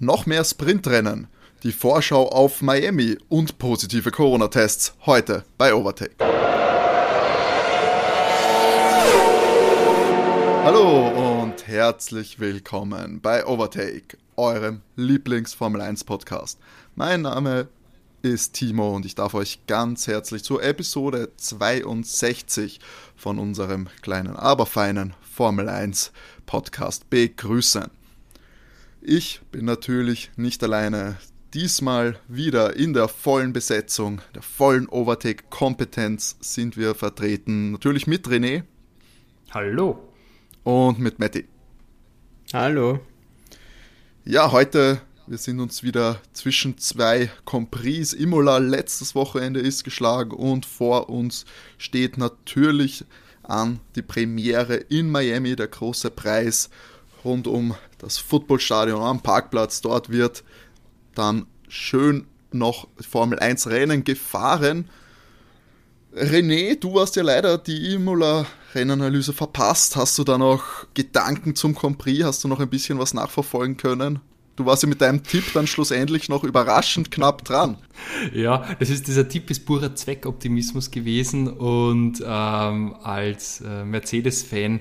noch mehr Sprintrennen, die Vorschau auf Miami und positive Corona-Tests heute bei Overtake. Hallo und herzlich willkommen bei Overtake, eurem Lieblings-Formel 1 Podcast. Mein Name ist Timo und ich darf euch ganz herzlich zur Episode 62 von unserem kleinen, aber feinen Formel 1 Podcast begrüßen. Ich bin natürlich nicht alleine. Diesmal wieder in der vollen Besetzung, der vollen Overtake-Kompetenz sind wir vertreten. Natürlich mit René. Hallo. Und mit Matti. Hallo. Ja, heute, wir sind uns wieder zwischen zwei Compris. Imola letztes Wochenende ist geschlagen und vor uns steht natürlich an die Premiere in Miami, der große Preis rund um das Footballstadion am Parkplatz. Dort wird dann schön noch Formel 1 Rennen gefahren. René, du hast ja leider die Imola-Rennanalyse verpasst. Hast du da noch Gedanken zum Compris? Hast du noch ein bisschen was nachverfolgen können? Du warst ja mit deinem Tipp dann schlussendlich noch überraschend knapp dran. Ja, das ist dieser Tipp ist purer Zweckoptimismus gewesen und ähm, als äh, Mercedes-Fan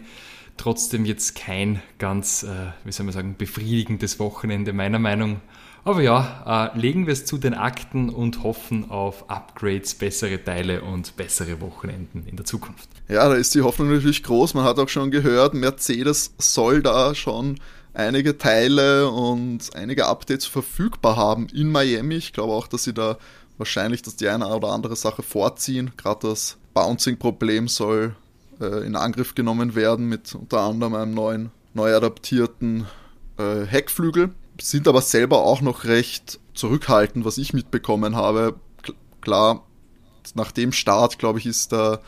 trotzdem jetzt kein ganz, äh, wie soll man sagen, befriedigendes Wochenende meiner Meinung. Aber ja, äh, legen wir es zu den Akten und hoffen auf Upgrades, bessere Teile und bessere Wochenenden in der Zukunft. Ja, da ist die Hoffnung natürlich groß. Man hat auch schon gehört, Mercedes soll da schon einige Teile und einige Updates verfügbar haben in Miami. Ich glaube auch, dass sie da wahrscheinlich das die eine oder andere Sache vorziehen. Gerade das Bouncing-Problem soll äh, in Angriff genommen werden mit unter anderem einem neuen, neu adaptierten äh, Heckflügel. Sind aber selber auch noch recht zurückhaltend, was ich mitbekommen habe. klar, nach dem Start, glaube ich, ist da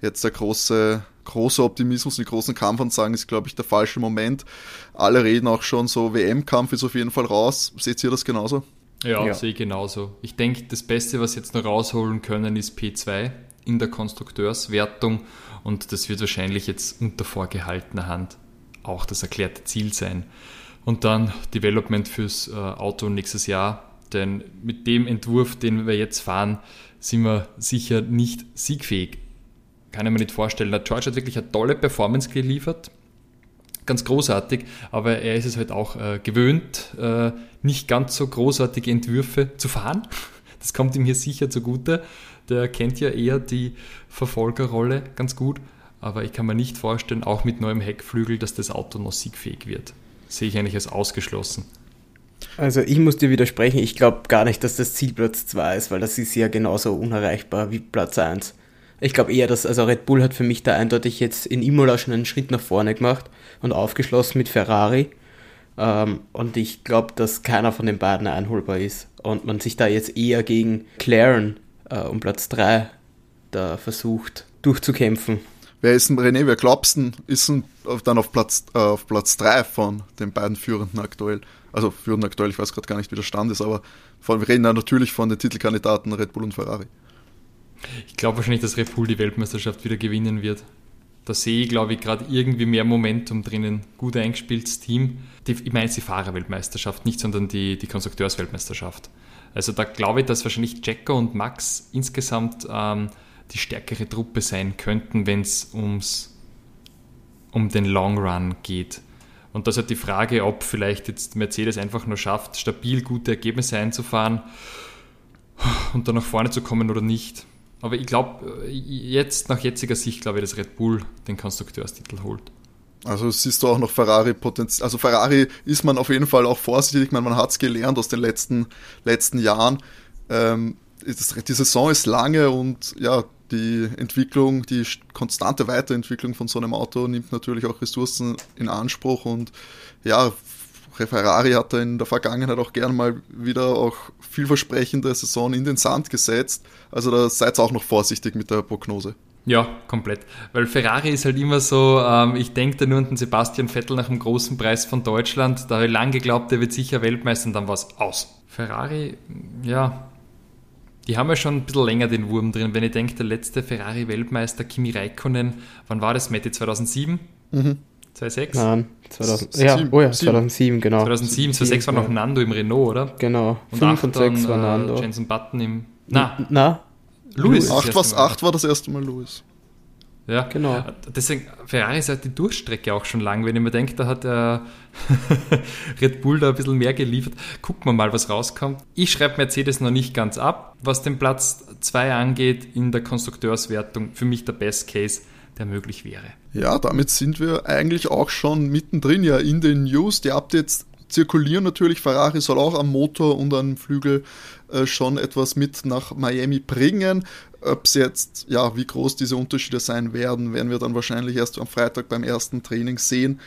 jetzt der große, große Optimismus, die großen Kampfansagen ist, glaube ich, der falsche Moment. Alle reden auch schon so, WM-Kampf ist auf jeden Fall raus. Seht ihr das genauso? Ja, ja. sehe ich genauso. Ich denke, das Beste, was jetzt noch rausholen können, ist P2 in der Konstrukteurswertung und das wird wahrscheinlich jetzt unter vorgehaltener Hand auch das erklärte Ziel sein. Und dann Development fürs äh, Auto nächstes Jahr, denn mit dem Entwurf, den wir jetzt fahren, sind wir sicher nicht siegfähig. Kann ich mir nicht vorstellen. Der George hat wirklich eine tolle Performance geliefert, ganz großartig, aber er ist es halt auch äh, gewöhnt, äh, nicht ganz so großartige Entwürfe zu fahren. Das kommt ihm hier sicher zugute. Der kennt ja eher die Verfolgerrolle ganz gut, aber ich kann mir nicht vorstellen, auch mit neuem Heckflügel, dass das Auto noch siegfähig wird. Sehe ich eigentlich als ausgeschlossen. Also ich muss dir widersprechen, ich glaube gar nicht, dass das Ziel Platz 2 ist, weil das ist ja genauso unerreichbar wie Platz 1. Ich glaube eher, dass also Red Bull hat für mich da eindeutig jetzt in Imola schon einen Schritt nach vorne gemacht und aufgeschlossen mit Ferrari. Ähm, und ich glaube, dass keiner von den beiden einholbar ist und man sich da jetzt eher gegen Claren äh, um Platz 3 da versucht durchzukämpfen. Wer ist denn René? Wer glaubst du, ist denn dann auf Platz, äh, auf Platz 3 von den beiden Führenden aktuell? Also Führenden aktuell, ich weiß gerade gar nicht, wie der Stand ist, aber von, wir reden da natürlich von den Titelkandidaten Red Bull und Ferrari. Ich glaube wahrscheinlich, dass Red Bull die Weltmeisterschaft wieder gewinnen wird. Da sehe ich, glaube ich, gerade irgendwie mehr Momentum drinnen. Gut eingespieltes Team. Die, ich meine jetzt die Fahrerweltmeisterschaft, nicht, sondern die, die Konstrukteursweltmeisterschaft. Also da glaube ich, dass wahrscheinlich Jacko und Max insgesamt ähm, die stärkere Truppe sein könnten, wenn es um den Long Run geht. Und das hat die Frage, ob vielleicht jetzt Mercedes einfach nur schafft, stabil gute Ergebnisse einzufahren und dann nach vorne zu kommen oder nicht. Aber ich glaube, jetzt nach jetziger Sicht glaube ich, dass Red Bull den Konstrukteurstitel holt. Also siehst du auch noch Ferrari Potenzial. Also Ferrari ist man auf jeden Fall auch vorsichtig. Ich meine, man hat es gelernt aus den letzten, letzten Jahren. Ähm, die Saison ist lange und ja, die Entwicklung, die konstante Weiterentwicklung von so einem Auto nimmt natürlich auch Ressourcen in Anspruch und ja, Ferrari hat da in der Vergangenheit auch gern mal wieder auch vielversprechende Saison in den Sand gesetzt. Also da seid auch noch vorsichtig mit der Prognose. Ja, komplett. Weil Ferrari ist halt immer so, ähm, ich denke da nur an den Sebastian Vettel nach dem großen Preis von Deutschland. Da habe ich lange geglaubt, der wird sicher Weltmeister und dann war es aus. Ferrari, ja, die haben ja schon ein bisschen länger den Wurm drin. Wenn ich denke, der letzte Ferrari-Weltmeister Kimi Räikkönen, wann war das, Matti? 2007? Mhm. 2006? Nein, 2000, ja, oh ja, 2007, genau. 2007, 2006 war noch Nando im Renault, oder? Genau, Und 5 8 und 6 war dann, Nando. äh, Jensen Button im... Na, Na, Lewis. das 8, erste was, Mal. 8 war das erste Mal Lewis. Ja, Genau. Deswegen, Ferrari ist halt die Durchstrecke auch schon lang. Wenn ich mir denke, da hat der Red Bull da ein bisschen mehr geliefert. Gucken wir mal, was rauskommt. Ich schreibe Mercedes noch nicht ganz ab, was den Platz 2 angeht in der Konstrukteurswertung. Für mich der Best Case, der möglich wäre. Ja, damit sind wir eigentlich auch schon mittendrin ja in den News. Die Updates zirkulieren natürlich. Ferrari soll auch am Motor und am Flügel äh, schon etwas mit nach Miami bringen. Ob es jetzt, ja, wie groß diese Unterschiede sein werden, werden wir dann wahrscheinlich erst am Freitag beim ersten Training sehen.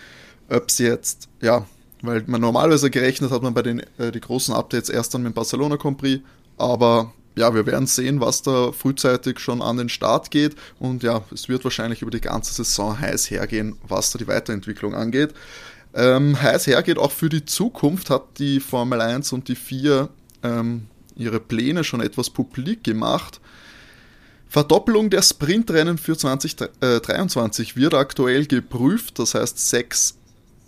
Ob es jetzt, ja, weil man normalerweise gerechnet hat man bei den äh, die großen Updates erst dann mit dem Barcelona Prix, aber ja, wir werden sehen, was da frühzeitig schon an den Start geht und ja, es wird wahrscheinlich über die ganze Saison heiß hergehen, was da die Weiterentwicklung angeht. Ähm, heiß hergeht auch für die Zukunft, hat die Formel 1 und die 4 ähm, ihre Pläne schon etwas publik gemacht. Verdoppelung der Sprintrennen für 2023 wird aktuell geprüft, das heißt sechs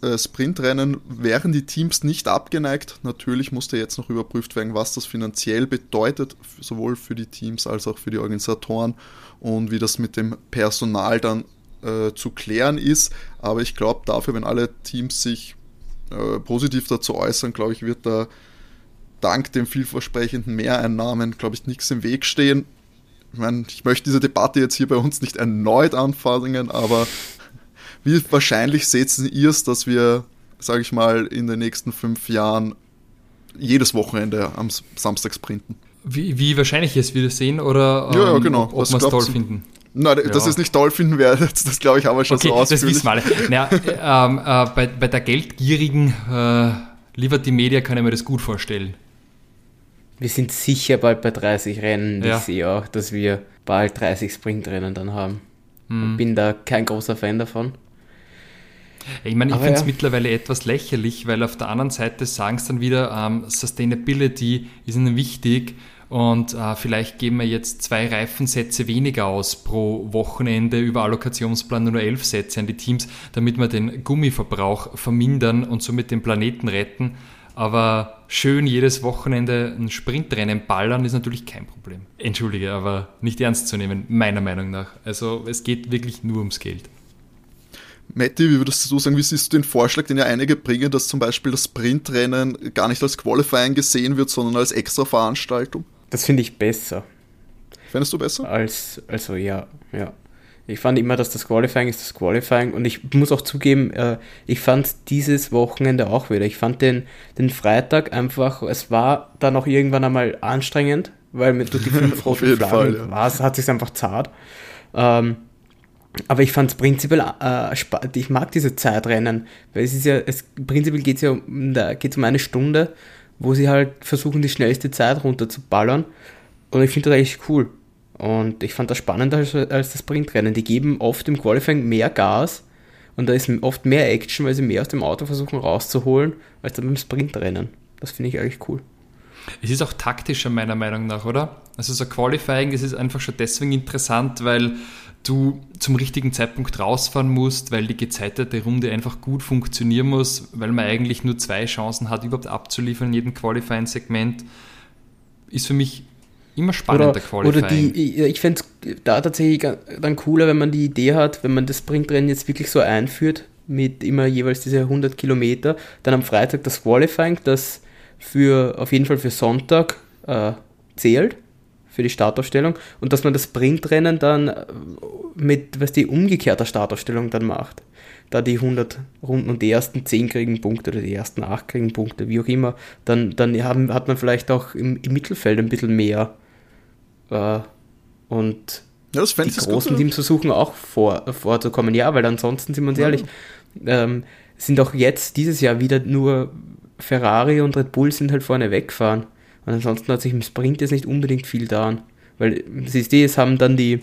äh, Sprintrennen wären die Teams nicht abgeneigt. Natürlich musste jetzt noch überprüft werden, was das finanziell bedeutet, sowohl für die Teams als auch für die Organisatoren und wie das mit dem Personal dann äh, zu klären ist. Aber ich glaube, dafür, wenn alle Teams sich äh, positiv dazu äußern, glaube ich, wird da dank dem vielversprechenden Mehreinnahmen, glaube ich, nichts im Weg stehen. Ich meine, ich möchte diese Debatte jetzt hier bei uns nicht erneut anfangen, aber wie wahrscheinlich seht ihr es, dass wir, sage ich mal, in den nächsten fünf Jahren jedes Wochenende am Samstag sprinten? Wie, wie wahrscheinlich es wir sehen oder Ja, ja, ähm, genau. ob, ob wir es toll finden? Nein, dass Ja. es nicht toll finden werde, das, das glaube ich, haben wir schon Okay, so das ausführlich. wissen wir alle. Naja, äh, ähm, äh, bei, bei der geldgierigen äh, Liberty Media kann ich mir das gut vorstellen. Wir sind sicher bald bei 30 Rennen. Ja. Ich sehe auch, dass wir bald 30 Sprintrennen dann haben. Hm. Ich bin da kein großer Fan davon. Ich meine, ich finde es ja. mittlerweile etwas lächerlich, weil auf der anderen Seite sagen es dann wieder, ähm, Sustainability ist ihnen wichtig und äh, vielleicht geben wir jetzt zwei Reifensätze weniger aus pro Wochenende über Allokationsplan nur elf Sätze an die Teams, damit wir den Gummiverbrauch vermindern und somit den Planeten retten. Aber schön jedes Wochenende ein Sprintrennen ballern ist natürlich kein Problem. Entschuldige, aber nicht ernst zu nehmen, meiner Meinung nach. Also es geht wirklich nur ums Geld. Matti, wie würdest du sagen, wie siehst du den Vorschlag, den ja einige bringen, dass zum Beispiel das Sprintrennen gar nicht als Qualifying gesehen wird, sondern als extra Veranstaltung? Das finde ich besser. Fändest du besser? Als, also ja, ja. Ich fand immer, dass das Qualifying ist das Qualifying und ich muss auch zugeben, äh, ich fand dieses Wochenende auch wieder. Ich fand den, den Freitag einfach, es war dann auch irgendwann einmal anstrengend, weil mit durch die fünf roten Flaggen ja. war es, hat sich einfach zart. Ähm, aber ich fand es prinzipiell, äh, ich mag diese Zeitrennen, weil es ist ja, es, prinzipiell geht es ja um, da geht's um eine Stunde, wo sie halt versuchen, die schnellste Zeit runterzuballern. Und ich finde das eigentlich cool. Und ich fand das spannender als, als das Sprintrennen. Die geben oft im Qualifying mehr Gas und da ist oft mehr Action, weil sie mehr aus dem Auto versuchen rauszuholen, als dann beim Sprintrennen. Das finde ich eigentlich cool. Es ist auch taktischer meiner Meinung nach, oder? Also so Qualifying, das ist einfach schon deswegen interessant, weil du zum richtigen Zeitpunkt rausfahren musst, weil die gezeitete Runde einfach gut funktionieren muss, weil man eigentlich nur zwei Chancen hat, überhaupt abzuliefern in jedem Qualifying-Segment. Ist für mich immer spannender Oder, Qualifying. oder die, ich fände es da tatsächlich dann cooler, wenn man die Idee hat, wenn man das Sprintrennen jetzt wirklich so einführt, mit immer jeweils diese 100 Kilometer, dann am Freitag das Qualifying, das für, auf jeden Fall für Sonntag äh, zählt, für die Startaufstellung, und dass man das Sprintrennen dann äh, mit, was die umgekehrter Startaufstellung dann macht. Da die 100 Runden und die ersten 10 kriegen Punkte oder die ersten 8 kriegen Punkte, wie auch immer, dann, dann haben, hat man vielleicht auch im, im Mittelfeld ein bisschen mehr äh, und Ja, die großen. Teams versuchen auch vor, vorzukommen. Ja, weil ansonsten sind wir uns ehrlich, ähm, sind auch jetzt dieses Jahr wieder nur Ferrari und Red Bull sind halt vorne weggefahren. Und ansonsten hat sich im Sprint jetzt nicht unbedingt viel getan. Weil, siehst du, es haben dann die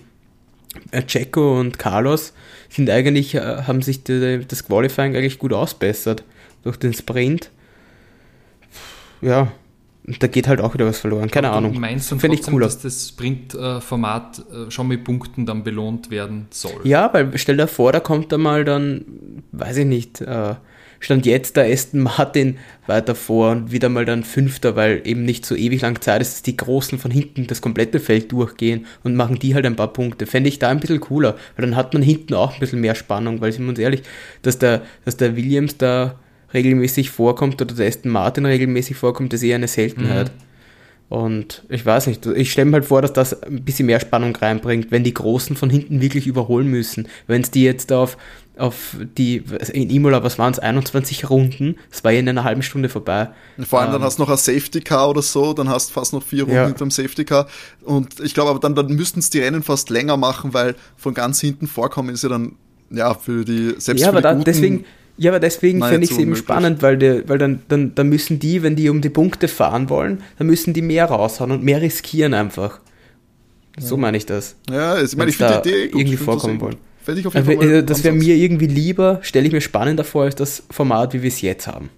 äh, Checo und Carlos sind eigentlich, äh, haben sich die, das Qualifying eigentlich gut ausbessert durch den Sprint. Ja, da geht halt auch wieder was verloren. Keine Aber du Ahnung. Meinst du Fänd ich cooler. dass das Sprint-Format äh, schon mit Punkten dann belohnt werden soll? Ja, weil stell dir vor, da kommt da mal dann, weiß ich nicht, äh, stand jetzt der Aston Martin weiter vor und wieder mal dann Fünfter, weil eben nicht so ewig lang Zeit ist, dass die Großen von hinten das komplette Feld durchgehen und machen die halt ein paar Punkte. Fände ich da ein bisschen cooler, weil dann hat man hinten auch ein bisschen mehr Spannung, weil sind wir uns ehrlich, dass der, dass der Williams da regelmäßig vorkommt oder der Aston Martin regelmäßig vorkommt, ist eher eine Seltenheit. Und ich weiß nicht, ich stelle mir halt vor, dass das ein bisschen mehr Spannung reinbringt, wenn die Großen von hinten wirklich überholen müssen. Wenn es die jetzt auf, auf die, in Imola, was waren es, 21 Runden, das war ja in einer halben Stunde vorbei. Vor allem dann Ähm, hast du noch ein Safety Car oder so, dann hast du fast noch vier Runden Ja. hinterm Safety Car. Und ich glaube aber dann, dann müssten es die Rennen fast länger machen, weil von ganz hinten vorkommen ist ja dann, ja, für die, selbst ja, für aber die da, Guten, deswegen, ja, aber deswegen finde ich es eben spannend, weil, der, weil dann, dann, dann müssen die, wenn die um die Punkte fahren wollen, dann müssen die mehr raushauen und mehr riskieren einfach. So meine ich das. Ja, ich meine, ich finde die Idee gut. irgendwie vorkommen gut. wollen. Ich auf jeden Also, Fall äh, das wäre mir irgendwie lieber, stelle ich mir spannender vor, als das Format, wie wir es jetzt haben.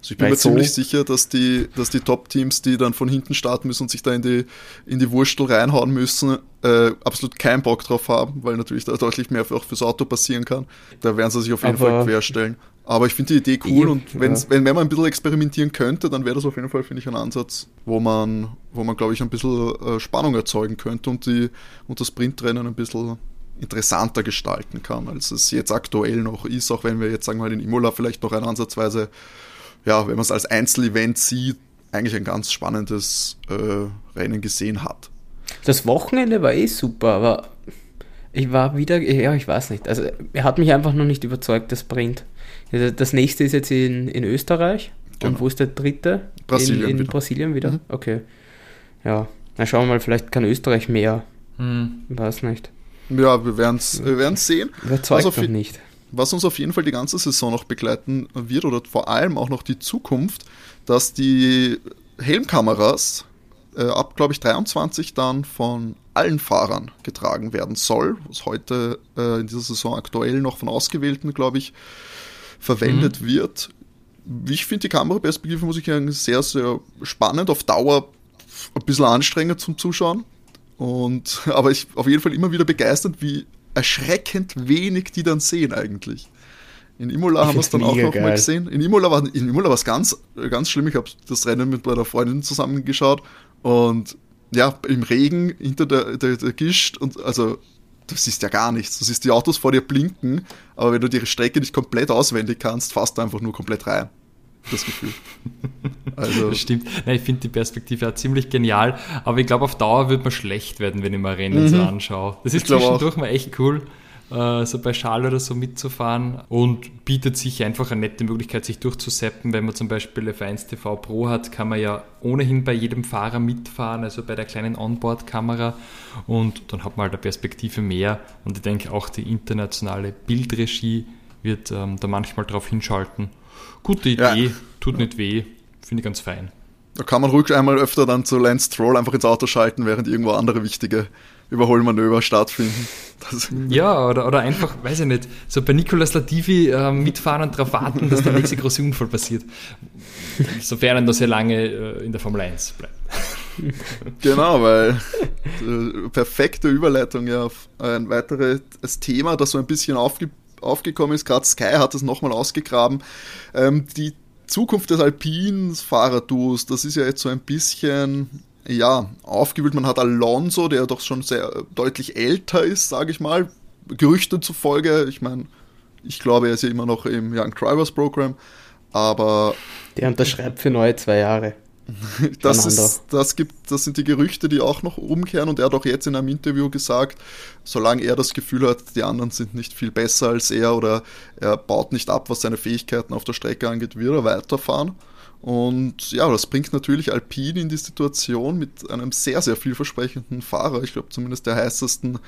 Also ich bin weil mir so- ziemlich sicher, dass die, dass die Top-Teams, die dann von hinten starten müssen und sich da in die, in die Wurstel reinhauen müssen, äh, absolut keinen Bock drauf haben, weil natürlich da deutlich mehr für, auch fürs Auto passieren kann. Da werden sie sich auf jeden Aber- Fall querstellen. Aber ich finde die Idee cool Ja, und wenn's, ja. wenn, wenn man ein bisschen experimentieren könnte, dann wäre das auf jeden Fall, finde ich, ein Ansatz, wo man, wo man, glaube ich, ein bisschen äh, Spannung erzeugen könnte und, die, und das Sprintrennen ein bisschen interessanter gestalten kann, als es jetzt aktuell noch ist, auch wenn wir jetzt, sagen wir mal, in Imola vielleicht noch ein ansatzweise ja, wenn man es als Einzelevent sieht, eigentlich ein ganz spannendes äh, Rennen gesehen hat. Das Wochenende war eh super, aber ich war wieder, ja, ich weiß nicht. Also, er hat mich einfach noch nicht überzeugt, das Sprint. Ja, Das nächste ist jetzt in, in Österreich. Genau. Und wo ist der dritte? Brasilien in, in wieder. Brasilien wieder? Mhm. Okay. Ja, na schauen wir mal, vielleicht kann Österreich mehr. Hm. Ich weiß nicht. Ja, wir werden es wir werden's sehen. Überzeugt Also noch nicht. Was uns auf jeden Fall die ganze Saison noch begleiten wird oder vor allem auch noch die Zukunft, dass die Helmkameras äh, ab, glaube ich, 23 dann von allen Fahrern getragen werden soll, was heute äh, in dieser Saison aktuell noch von Ausgewählten, glaube ich, verwendet wird. Ich finde die Kameraperspektive, muss ich sagen, sehr, sehr spannend, auf Dauer ein bisschen anstrengend zum Zuschauen. Und, aber ich auf jeden Fall immer wieder begeistert, wie erschreckend wenig die dann sehen eigentlich. In Imola Ich haben wir es dann auch noch mal geil. gesehen. In Imola war in Imola war es ganz, ganz schlimm. Ich habe das Rennen mit meiner Freundin zusammengeschaut und ja, im Regen hinter der, der, der Gischt und also du siehst ja gar nichts. Du siehst die Autos vor dir blinken, aber wenn du die Strecke nicht komplett auswendig kannst, fährst du einfach nur komplett rein. Das Gefühl. Also, Das stimmt. Nein, ich finde die Perspektive auch ziemlich genial, aber ich glaube, auf Dauer wird man schlecht werden, wenn ich mir Rennen so anschaue. Das ist zwischendurch mal echt cool, äh, so bei Schal oder so mitzufahren und bietet sich einfach eine nette Möglichkeit, sich durchzuseppen. Wenn man zum Beispiel F1 TV Pro hat, kann man ja ohnehin bei jedem Fahrer mitfahren, also bei der kleinen Onboard-Kamera und dann hat man halt eine Perspektive mehr und ich denke auch die internationale Bildregie wird ähm, da manchmal drauf hinschalten. Gute Ja. Idee, tut nicht weh, finde ich ganz fein. da kann man ruhig einmal öfter dann zu Lance Stroll einfach ins Auto schalten, während irgendwo andere wichtige Überholmanöver stattfinden. Das, Ja, oder, oder einfach, weiß ich nicht, so bei Nicolas Latifi äh, mitfahren und darauf warten, dass der nächste große Unfall passiert. Sofern er noch sehr lange äh, in der Formel 1 bleibt. Genau, weil äh, perfekte Überleitung ja auf ein weiteres Thema, das so ein bisschen aufge aufgekommen ist. Gerade Sky hat es nochmal ausgegraben. Ähm, die Zukunft des Alpin-Fahrerduos, das ist ja jetzt so ein bisschen ja, aufgewühlt. Man hat Alonso, der doch schon sehr äh, deutlich älter ist, sage ich mal. Gerüchte zufolge, ich meine, ich glaube, er ist ja immer noch im Young Drivers Program, aber Der unterschreibt für neue zwei Jahre. das, ist, das, gibt, das sind die Gerüchte, die auch noch umkehren. Und er hat auch jetzt in einem Interview gesagt, solange er das Gefühl hat, die anderen sind nicht viel besser als er oder er baut nicht ab, was seine Fähigkeiten auf der Strecke angeht, wird er weiterfahren. Und ja, das bringt natürlich Alpine in die Situation mit einem sehr, sehr vielversprechenden Fahrer. Ich glaube, zumindest der heißesten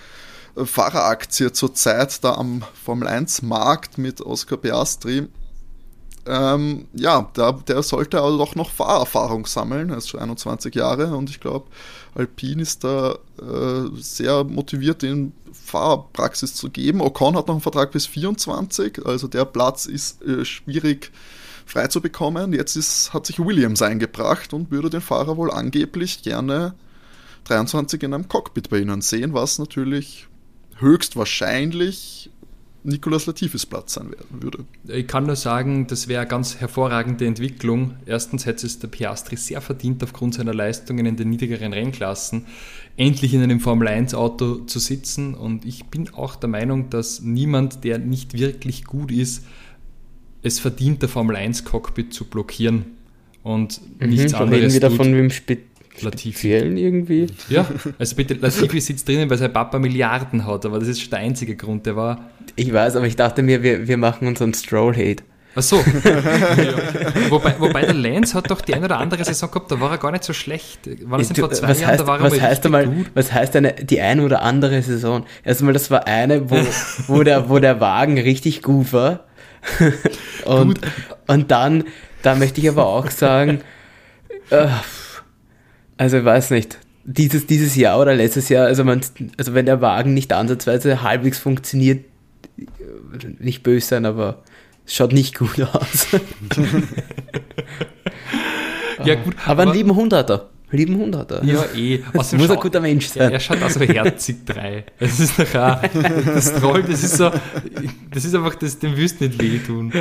Fahreraktie zurzeit da am Formel 1 Markt mit Oscar Piastri. Ähm, ja, der, der sollte also doch noch Fahrerfahrung sammeln. Er ist schon 21 Jahre und ich glaube, Alpine ist da äh, sehr motiviert, ihm Fahrpraxis zu geben. Ocon hat noch einen Vertrag bis 24, also der Platz ist äh, schwierig frei zu bekommen. Jetzt ist, hat sich Williams eingebracht und würde den Fahrer wohl angeblich gerne 23 in einem Cockpit bei ihnen sehen, was natürlich höchstwahrscheinlich Nicolas Latifis Platz sein werden würde. Ich kann nur sagen, das wäre eine ganz hervorragende Entwicklung. Erstens hätte es der Piastri sehr verdient, aufgrund seiner Leistungen in den niedrigeren Rennklassen endlich in einem Formel 1 Auto zu sitzen. Und ich bin auch der Meinung, dass niemand, der nicht wirklich gut ist, es verdient, der Formel 1 Cockpit zu blockieren. Und mhm, nichts anderes. Reden wir davon, wem Speziellen irgendwie? Ja, also bitte, Latifi sitzt drinnen, weil sein Papa Milliarden hat, aber das ist der einzige Grund, der war. Ich weiß, aber ich dachte mir, wir, wir machen unseren Stroll-Hate. Ach so. ja. wobei, wobei der Lance hat doch die eine oder andere Saison gehabt, da war er gar nicht so schlecht. War das vor zwei was Jahren, heißt, da war er was heißt einmal, gut. Was heißt eine, die eine oder andere Saison? Erstmal, das war eine, wo, wo, der, wo der Wagen richtig gut war. und, und dann, da möchte ich aber auch sagen, äh, also ich weiß nicht, dieses, dieses Jahr oder letztes Jahr, also, man, also wenn der Wagen nicht ansatzweise halbwegs funktioniert, nicht böse sein, aber es schaut nicht gut aus. ja, gut. Aber, aber einen lieben Hund hat er. Lieben Hund hat er. Ja, eh. Das muss ein guter Mensch sein. Ja, er schaut auch so herzig drei. Das ist doch auch, das Troll, das ist so, das ist einfach, das, dem wirst du nicht wehtun.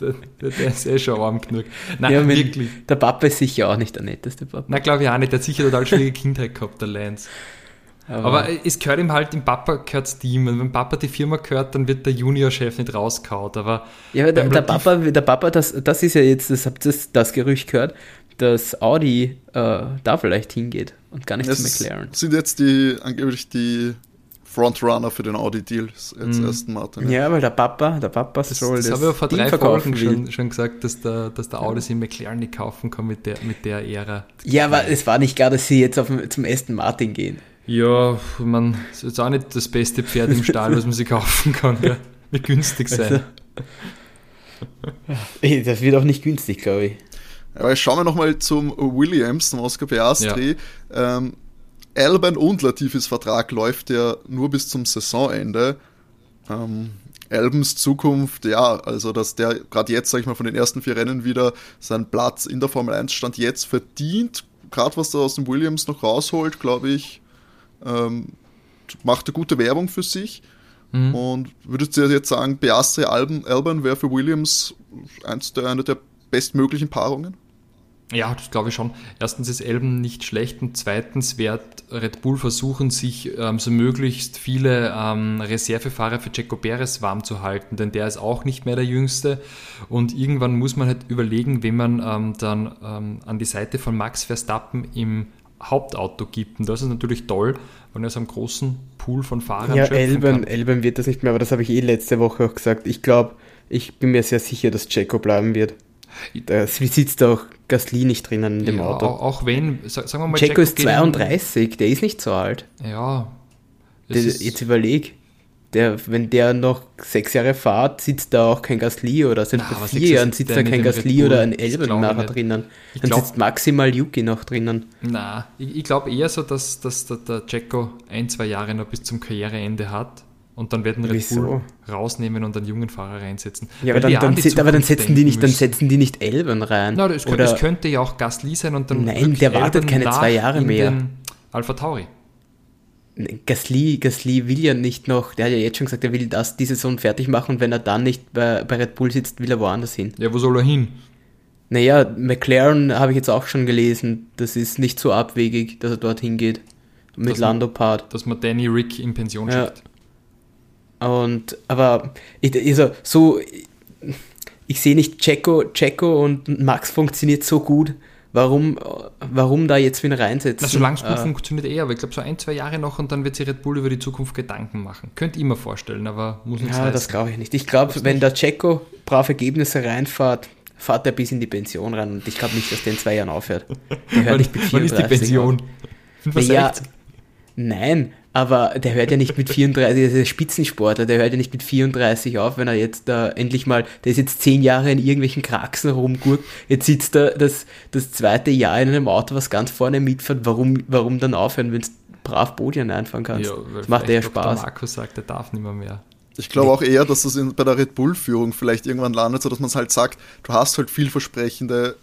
Der, der, der ist eh schon arm genug. Nein, ja, wirklich. Der Papa ist sicher auch nicht der netteste Papa. Nein, glaube ich auch nicht. Der hat sicher total schwierige Kindheit gehabt, der Lance. Aber, Aber, es gehört ihm halt, im Papa gehört Team. Und wenn Papa die Firma gehört, dann wird der Juniorchef nicht rauskaut. Aber ja, aber der, der Papa, der Papa das, das ist ja jetzt, das habt das, das Gerücht gehört, dass Audi äh, da vielleicht hingeht und gar nicht es zu McLaren. Sind jetzt die angeblich die Frontrunner für den Audi-Deal jetzt mm. ersten Martin. Ja, weil der Papa, der Papa das, Stroll das, das habe ich vor drei Folgen schon, schon, gesagt, dass der, dass der Audi sich McLaren nicht kaufen kann mit der, mit der Ära. Ja, aber es war nicht klar, dass sie jetzt auf, zum Aston Martin gehen. Ja, man, das ist auch nicht das beste Pferd im Stall, was man sich kaufen kann. Ja. Wird günstig sein. Also, das wird auch nicht günstig, glaube ich. Aber schauen wir nochmal zum Williams, zum Oscar Piastri. Ja. Ähm, Alban und Latifis Vertrag läuft ja nur bis zum Saisonende. Ähm, Albans Zukunft, ja, also dass der gerade jetzt, sag ich mal, von den ersten vier Rennen wieder seinen Platz in der Formel 1 stand jetzt verdient. Gerade was er aus dem Williams noch rausholt, glaube ich, ähm, macht eine gute Werbung für sich. Mhm. Und würdest du jetzt sagen, Piastri Alban, Alban wäre für Williams eins der, eine der bestmöglichen Paarungen? Ja, das glaube ich schon. Erstens ist Elben nicht schlecht und zweitens wird Red Bull versuchen, sich ähm, so möglichst viele ähm, Reservefahrer für Checo Perez warm zu halten, denn der ist auch nicht mehr der Jüngste und irgendwann muss man halt überlegen, wenn man ähm, dann ähm, an die Seite von Max Verstappen im Hauptauto gibt. Und das ist natürlich toll, wenn er so einen großen Pool von Fahrern Ja, Elben, Elben wird das nicht mehr, aber das habe ich eh letzte Woche auch gesagt. Ich glaube, ich bin mir sehr sicher, dass Checo bleiben wird. Da sitzt auch Gasly nicht drinnen in dem ja, Auto. Auch wenn, sagen wir mal, Checo, ist 32, der ist nicht so alt. Ja. Der, jetzt überleg, der, wenn der noch sechs Jahre fährt, sitzt da auch kein Gasly oder sind vor vier Jahren sitzt da kein Gasly oder ein Elben nachher drinnen. Ich Dann glaub, sitzt maximal Yuki noch drinnen. Na, ich, ich glaube eher so, dass, dass der, der Checo ein, zwei Jahre noch bis zum Karriereende hat und dann werden Red Wieso? Bull rausnehmen und einen jungen Fahrer reinsetzen. Ja, aber dann, dann, aber dann, setzen die nicht, dann setzen die nicht Elben rein. Na, das, könnte, das könnte ja auch Gasly sein und dann. Nein, der wartet keine zwei Jahre mehr. Alpha Tauri. Gasly, Gasly will ja nicht noch, der hat ja jetzt schon gesagt, er will das diese Saison fertig machen und wenn er dann nicht bei, bei Red Bull sitzt, will er woanders hin. Ja, wo soll er hin? Naja, McLaren habe ich jetzt auch schon gelesen, das ist nicht so abwegig, dass er dorthin geht. Mit dass Lando Part. Dass man Danny Rick in Pension ja. Und, aber, ich, also, so, ich sehe nicht, Checo, Checo und Max funktioniert so gut. Warum, warum da jetzt wieder reinsetzen? Also, solange es gut äh, funktioniert eher, aber ich glaube, so ein, zwei Jahre noch und dann wird sich Red Bull über die Zukunft Gedanken machen. Könnt ihr mir vorstellen, aber muss nicht Ja, heißen. das glaube ich nicht. Ich glaube, wenn der Checo brav Ergebnisse reinfährt, fährt er bis in die Pension rein und ich glaube nicht, dass der in zwei Jahren aufhört. Der hört nicht mit 34 Wann ist die Pension? 65? Ja, nein, aber der hört ja nicht mit 34, der ist Spitzensportler, der hört ja nicht mit 34 auf, wenn er jetzt da endlich mal, der ist jetzt zehn Jahre in irgendwelchen Kraxen rumgurkt, jetzt sitzt er das, das zweite Jahr in einem Auto, was ganz vorne mitfährt, warum, warum dann aufhören, wenn du brav Podien einfahren kannst? Ja, das macht ja Spaß. Der Markus sagt, er darf nicht mehr mehr. Ich glaube auch eher, dass das in, bei der Red Bull-Führung vielleicht irgendwann landet, so dass man es halt sagt, du hast halt vielversprechende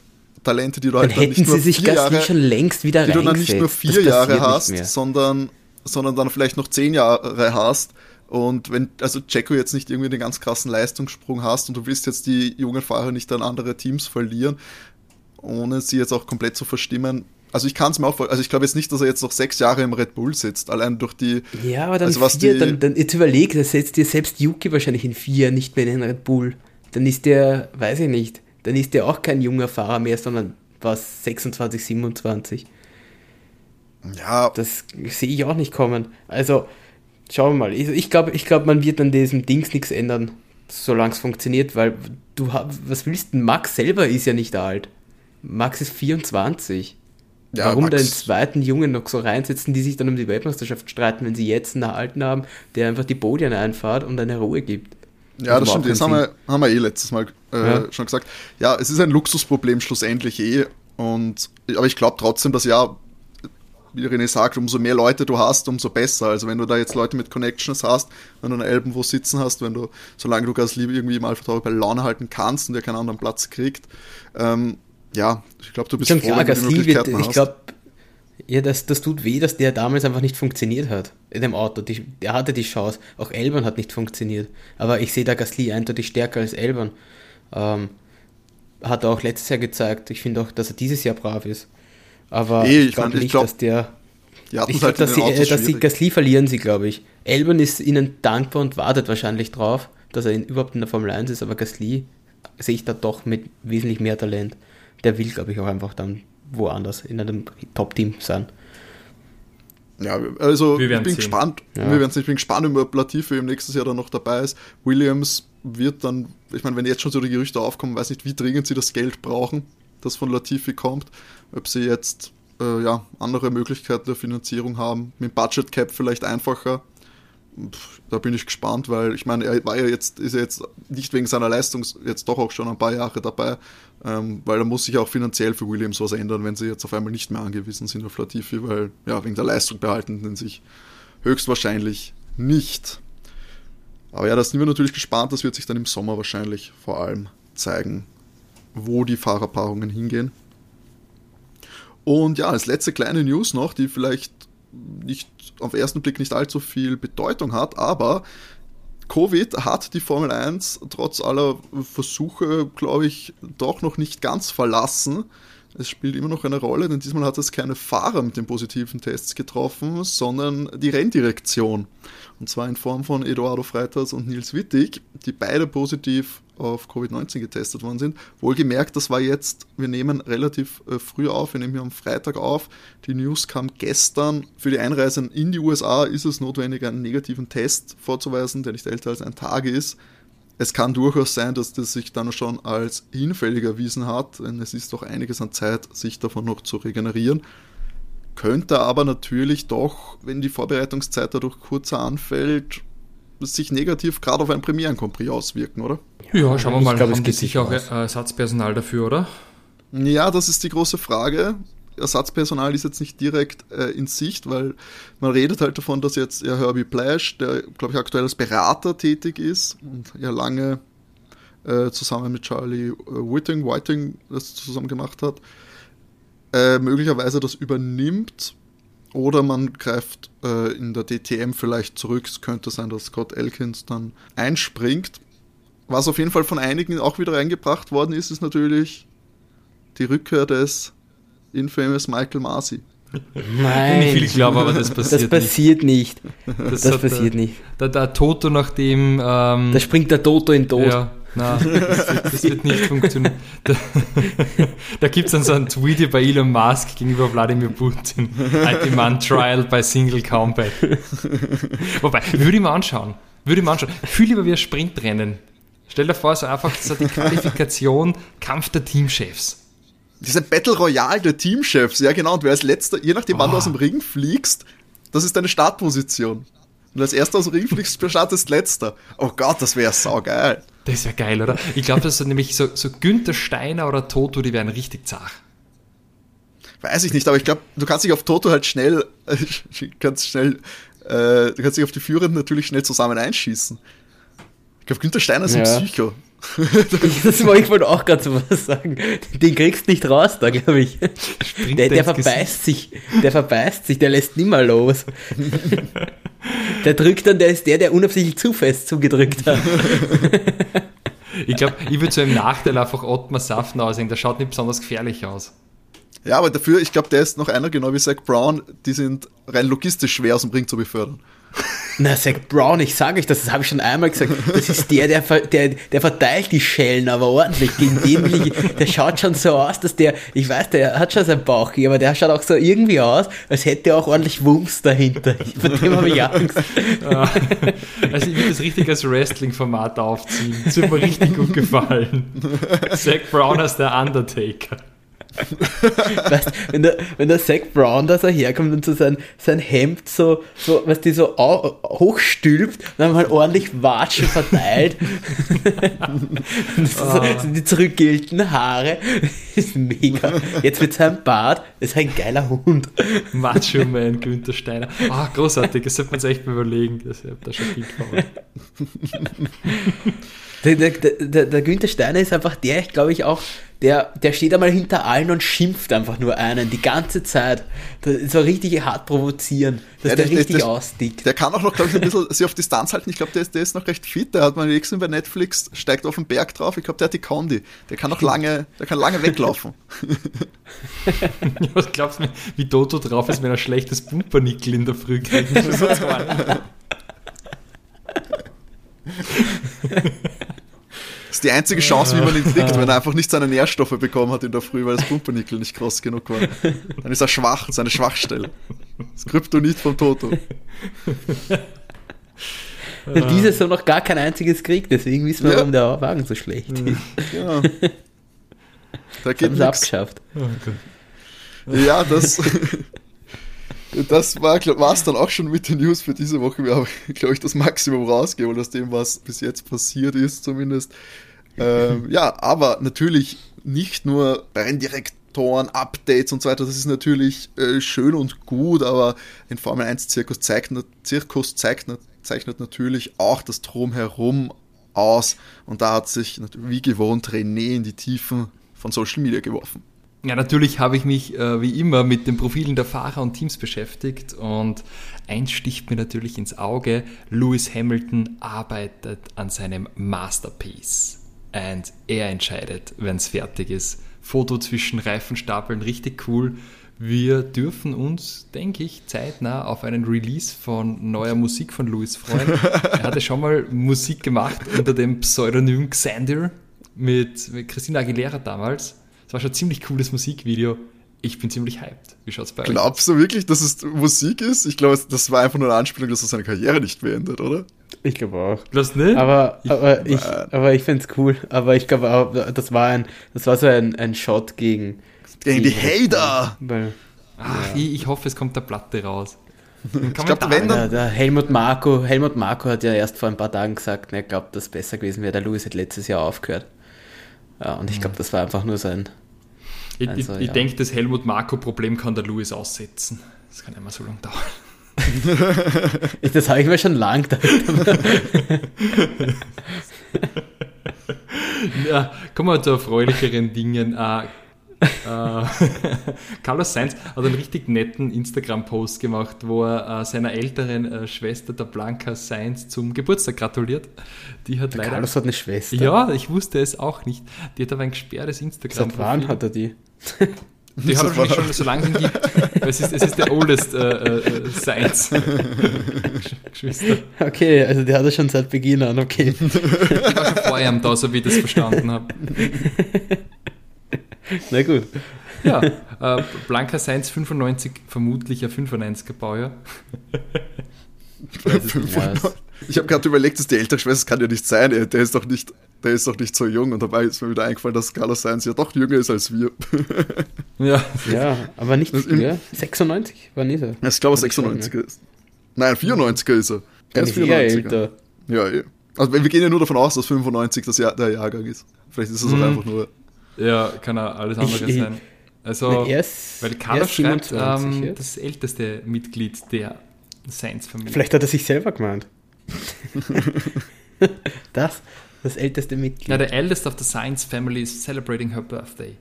Talente, die du Dann halt dann hätten nicht nur sie sich vier Jahre, schon längst wieder die du dann nicht nur vier Jahre hast, mehr. sondern, sondern dann vielleicht noch zehn Jahre hast. Und wenn, also Jacko jetzt nicht irgendwie den ganz krassen Leistungssprung hast und du willst jetzt die jungen Fahrer nicht an andere Teams verlieren, ohne sie jetzt auch komplett zu verstimmen. Also ich kann es mir auch also ich glaube jetzt nicht, dass er jetzt noch sechs Jahre im Red Bull sitzt, allein durch die, Ja, aber dann Also was vier, die- dann, dann jetzt überleg, da setzt dir selbst Yuki wahrscheinlich in vier nicht mehr in den Red Bull. Dann ist der, weiß ich nicht, dann ist der auch kein junger Fahrer mehr, sondern was 26, 27. ja, Das sehe ich auch nicht kommen. Also, schauen wir mal. Ich, ich glaube, ich glaub, man wird an diesem Dings nichts ändern, solange es funktioniert, weil du was willst du? Max selber ist ja nicht alt. Max ist 24. Ja, Warum Max- da zweiten Jungen noch so reinsetzen, die sich dann um die Weltmeisterschaft streiten, wenn sie jetzt einen alten haben, der einfach die Bodien einfahrt und eine Ruhe gibt? Ja, das macht stimmt. Das haben wir, haben wir eh letztes Mal äh, Ja. schon gesagt. Ja, es ist ein Luxusproblem schlussendlich eh. Und, aber ich glaube trotzdem, dass ja, wie René sagt, umso mehr Leute du hast, umso besser. Also wenn du da jetzt Leute mit Connections hast, wenn du einen Elben wo sitzen hast, wenn du, solange du Gasly irgendwie mal Alpha Tauri bei Laune halten kannst und der keinen anderen Platz kriegt, ähm, ja, ich glaube, du bist Schon froh, klar, wenn du Gasly wird, Möglichkeiten ich glaube, ja, das, das tut weh, dass der damals einfach nicht funktioniert hat in dem Auto. Die, der hatte die Chance. Auch Elbern hat nicht funktioniert. Aber ich sehe da Gasly eindeutig stärker als Elbern. Ähm, hat er auch letztes Jahr gezeigt. Ich finde auch, dass er dieses Jahr brav ist. Aber Eh, ich ich glaube nicht, glaub, dass der. Hatten Ich glaube, halt dass, sie, äh, dass sie. Gasly verlieren sie, glaube ich. Elbern ist ihnen dankbar und wartet wahrscheinlich drauf, dass er in, überhaupt in der Formel 1 ist, aber Gasly sehe ich da doch mit wesentlich mehr Talent. Der will, glaube ich, auch einfach dann woanders in einem Top-Team sein. Ja, also ich bin sehen. gespannt. Ja. Wir werden ich bin gespannt, ob Latifi im nächsten Jahr dann noch dabei ist. Williams wird dann, ich meine, wenn jetzt schon so die Gerüchte aufkommen, weiß nicht, wie dringend sie das Geld brauchen, das von Latifi kommt. Ob sie jetzt äh, ja, andere Möglichkeiten der Finanzierung haben. Mit Budget Cap vielleicht einfacher. Pff, da bin ich gespannt, weil ich meine, er war ja jetzt, ist ja jetzt nicht wegen seiner Leistung jetzt doch auch schon ein paar Jahre dabei, ähm, weil da muss sich auch finanziell für Williams was ändern, wenn sie jetzt auf einmal nicht mehr angewiesen sind auf Latifi, weil ja, wegen der Leistung behalten den sich höchstwahrscheinlich nicht. Aber ja, da sind wir natürlich gespannt, das wird sich dann im Sommer wahrscheinlich vor allem zeigen, wo die Fahrerpaarungen hingehen. Und ja, als letzte kleine News noch, die vielleicht nicht auf ersten Blick nicht allzu viel Bedeutung hat, aber Covid hat die Formel 1 trotz aller Versuche, glaube ich, doch noch nicht ganz verlassen. Es spielt immer noch eine Rolle, denn diesmal hat es keine Fahrer mit den positiven Tests getroffen, sondern die Renndirektion. Und zwar in Form von Eduardo Freitas und Nils Wittig, die beide positiv auf Covid-19 getestet worden sind. Wohlgemerkt, das war jetzt, wir nehmen relativ äh, früh auf, wir nehmen hier am Freitag auf. Die News kam gestern. Für die Einreisen in die USA ist es notwendig, einen negativen Test vorzuweisen, der nicht älter als ein Tag ist. Es kann durchaus sein, dass das sich dann schon als hinfällig erwiesen hat, denn es ist doch einiges an Zeit, sich davon noch zu regenerieren. Könnte aber natürlich doch, wenn die Vorbereitungszeit dadurch kurzer anfällt, sich negativ gerade auf ein Premieren Grand Prix auswirken, oder? Ja, schauen wir ich mal. glaub, es haben die geht sich sicher auch äh, Ersatzpersonal dafür, oder? Ja, das ist die große Frage. Ersatzpersonal ist jetzt nicht direkt äh, in Sicht, weil man redet halt davon, dass jetzt ja Herbie Plash, der glaube ich aktuell als Berater tätig ist und ja lange äh, zusammen mit Charlie äh, Whiting, Whiting das zusammen gemacht hat, äh, möglicherweise das übernimmt oder man greift äh, in der DTM vielleicht zurück. Es könnte sein, dass Scott Elkins dann einspringt. Was auf jeden Fall von einigen auch wieder eingebracht worden ist, ist natürlich die Rückkehr des infamous Michael Masi. Nein, Nicht viel glauben, aber das passiert das passiert nicht. Das, Das hat passiert der, nicht. Der, der Toto nach dem. Ähm, Da springt der Toto in Tod. ja, na, das, wird- das wird nicht funktionieren. Da, da gibt es dann so ein Tweet bei Elon Musk gegenüber Wladimir Putin. I demand trial by single combat. Wobei, würde ich mir anschauen. Würde ich mir anschauen. Viel lieber wie ein Sprintrennen. Stell dir vor, so einfach so die Qualifikation, Kampf der Teamchefs. Diese Battle Royale der Teamchefs, ja genau, und wer als letzter, je nachdem wann du Oh. aus dem Ring fliegst, das ist deine Startposition. Und als erster aus dem Ring fliegst, startest letzter. Oh Gott, das wäre saugeil. Das wäre geil, oder? Ich glaube, dass so nämlich so, so Günther Steiner oder Toto, die wären richtig zach. Weiß ich nicht, aber ich glaube, du kannst dich auf Toto halt schnell, äh, kannst schnell, äh, du kannst dich auf die Führenden natürlich schnell zusammen einschießen. Ich glaube, Günther Steiner ist ein Ja. Psycho. Das wollte ich wollte auch gerade so was sagen. Den kriegst nicht raus, da glaube ich. Der, der ins Gesicht. verbeißt sich, der verbeißt sich, der lässt nimmer los. Der drückt dann, der ist der, der unabsichtlich zu fest zugedrückt hat. Ich glaube, ich würde so im Nachteil einfach Ottmar Safner aussehen. Der schaut nicht besonders gefährlich aus. Ja, aber dafür, ich glaube, der ist noch einer, genau wie Zach Brown, die sind rein logistisch schwer aus dem Ring zu befördern. Na, Zach Brown, ich sage euch das, das habe ich schon einmal gesagt. Das ist der, der, der, der verteilt die Schellen aber ordentlich. Gegen den will ich, der schaut schon so aus, dass der, ich weiß, der hat schon seinen Bauch, aber der schaut auch so irgendwie aus, als hätte er auch ordentlich Wumms dahinter. Vor dem habe ich Angst. Ah, Also ich würde das richtig als Wrestling-Format aufziehen. Das würde mir richtig gut gefallen. Zack Brown als der Undertaker. Weißt, wenn der, wenn der Zach Brown da so herkommt und so sein, sein Hemd so, so, was die so au- hochstülpt, dann mal ordentlich Watschen verteilt. und so, so die zurückgelten Haare. Das ist mega. Jetzt mit seinem Bart, ist ein geiler Hund. Macho Man, Günther Steiner. Ah, großartig, das sollte man sich echt mal überlegen. Das, ich hab da schon viel vor. Der, der, der, der Günther Steiner ist einfach der, ich glaube ich auch, der, der steht einmal hinter allen und schimpft einfach nur einen die ganze Zeit. Das ist so richtig hart provozieren, dass Ja, der, der- richtig der- ausdickt. Der kann auch noch, glaube ich, ein bisschen sich auf Distanz halten. Ich glaube, der ist, der ist noch recht fit. Der hat man gesehen bei Netflix, steigt auf den Berg drauf. Ich glaube, der hat die Condi. Der kann noch lange, der kann lange weglaufen. Was glaubst du, wie Toto drauf ist, wenn er schlechtes Pumpernickel in der Früh kriegt? Das ist die einzige Chance, wie man ihn kriegt, wenn er einfach nicht seine Nährstoffe bekommen hat in der Früh, weil das Pumpernickel nicht groß genug war. Dann ist er schwach, seine Schwachstelle. Das Kryptonit vom Toto. Und dieses so noch gar kein einziges Krieg, deswegen wissen wir, Ja. warum der Wagen so schlecht ist. Ja. Da Haben geht sie nichts. abgeschafft. Oh Gott. Ja, das, das war es dann auch schon mit den News für diese Woche. Wir haben, glaube ich, das Maximum rausgegeben aus dem, was bis jetzt passiert ist, zumindest. Ähm, ja, aber natürlich nicht nur Renndirektoren, Updates und so weiter. Das ist natürlich äh, schön und gut, aber ein Formel 1 Zirkus zeigt, Zirkus zeigt, zeichnet natürlich auch das Drumherum aus. Und da hat sich wie gewohnt René in die Tiefen von Social Media geworfen. Ja, natürlich habe ich mich äh, wie immer mit den Profilen der Fahrer und Teams beschäftigt und eins sticht mir natürlich ins Auge. Lewis Hamilton arbeitet an seinem Masterpiece und er entscheidet, wenn es fertig ist. Foto zwischen Reifenstapeln, richtig cool. Wir dürfen uns, denke ich, zeitnah auf einen Release von neuer Musik von Louis freuen. er hatte schon mal Musik gemacht unter dem Pseudonym Xander mit, mit Christina Aguilera damals. Das war schon ein ziemlich cooles Musikvideo. Ich bin ziemlich hyped. Wie schaut's bei euch? Glaubst du wirklich, dass es Musik ist? Ich glaube, das war einfach nur eine Anspielung, dass er seine Karriere nicht beendet, oder? Ich glaube auch. Glaubst du nicht? Aber, Ich- aber ich, Nein. aber ich finde es cool. Aber ich glaube auch, das war ein, das war so ein, ein Shot gegen, Gegen die Hater! weil, Ach, ich, ich hoffe, es kommt der Platte raus. Ich glaube, wenn der, dann. der Helmut Marko, Helmut Marko hat ja erst vor ein paar Tagen gesagt, er glaubt, dass es besser gewesen wäre. Der Louis hat letztes Jahr aufgehört. Ja, und ich glaube, das war einfach nur sein. Ich, Also, ich, ich ja. denke, das Helmut-Marco-Problem kann der Louis aussetzen. Das kann immer so lange dauern. Das habe ich mir schon lang gedacht. Ja, kommen wir zu erfreulicheren Dingen. Äh, Carlos Sainz hat einen richtig netten Instagram-Post gemacht, wo er äh, seiner älteren äh, Schwester, der Blanca Sainz, zum Geburtstag gratuliert. Die hat leider. Carlos hat eine Schwester. ja, ich wusste es auch nicht. Die hat aber ein gesperrtes Instagram. Seit wann hat er die? Die hat Das wahrscheinlich schon so lange gibt. Es ist, es ist der oldest äh, äh, Sainz. Geschwister. Okay, also der hat er schon seit Beginn an, okay. Ich war schon vor ihm da, so wie ich das verstanden habe. Na gut. Ja, äh, Blanca Sainz 95, vermutlich ein 95er Baujahr. Ja, 95. Ich habe gerade überlegt, dass die ältere Schwester das kann ja nicht sein. ey. Der ist doch nicht, der ist doch nicht so jung. Und dabei ist mir wieder eingefallen, dass Carlos Sainz ja doch jünger ist als wir. Ja, Ja, aber nicht ja, 96 war nicht so. Ich glaube, Würde ich sagen, 96er ist. Nein, 94er ist er. Er ist ist er 94er. älter. Ja, eh. Also wir gehen ja nur davon aus, dass 95 das Jahr, der Jahrgang ist. Vielleicht ist es auch Mhm. einfach nur. Ja kann auch alles andere Ich- sein. Also, Na, er ist, weil Carlos ist schreibt, 27 ähm, das älteste Mitglied der Sainz-Familie. Vielleicht hat er sich selber gemeint. Das? Das älteste Mitglied. Ja, the eldest of the Science family is celebrating her birthday.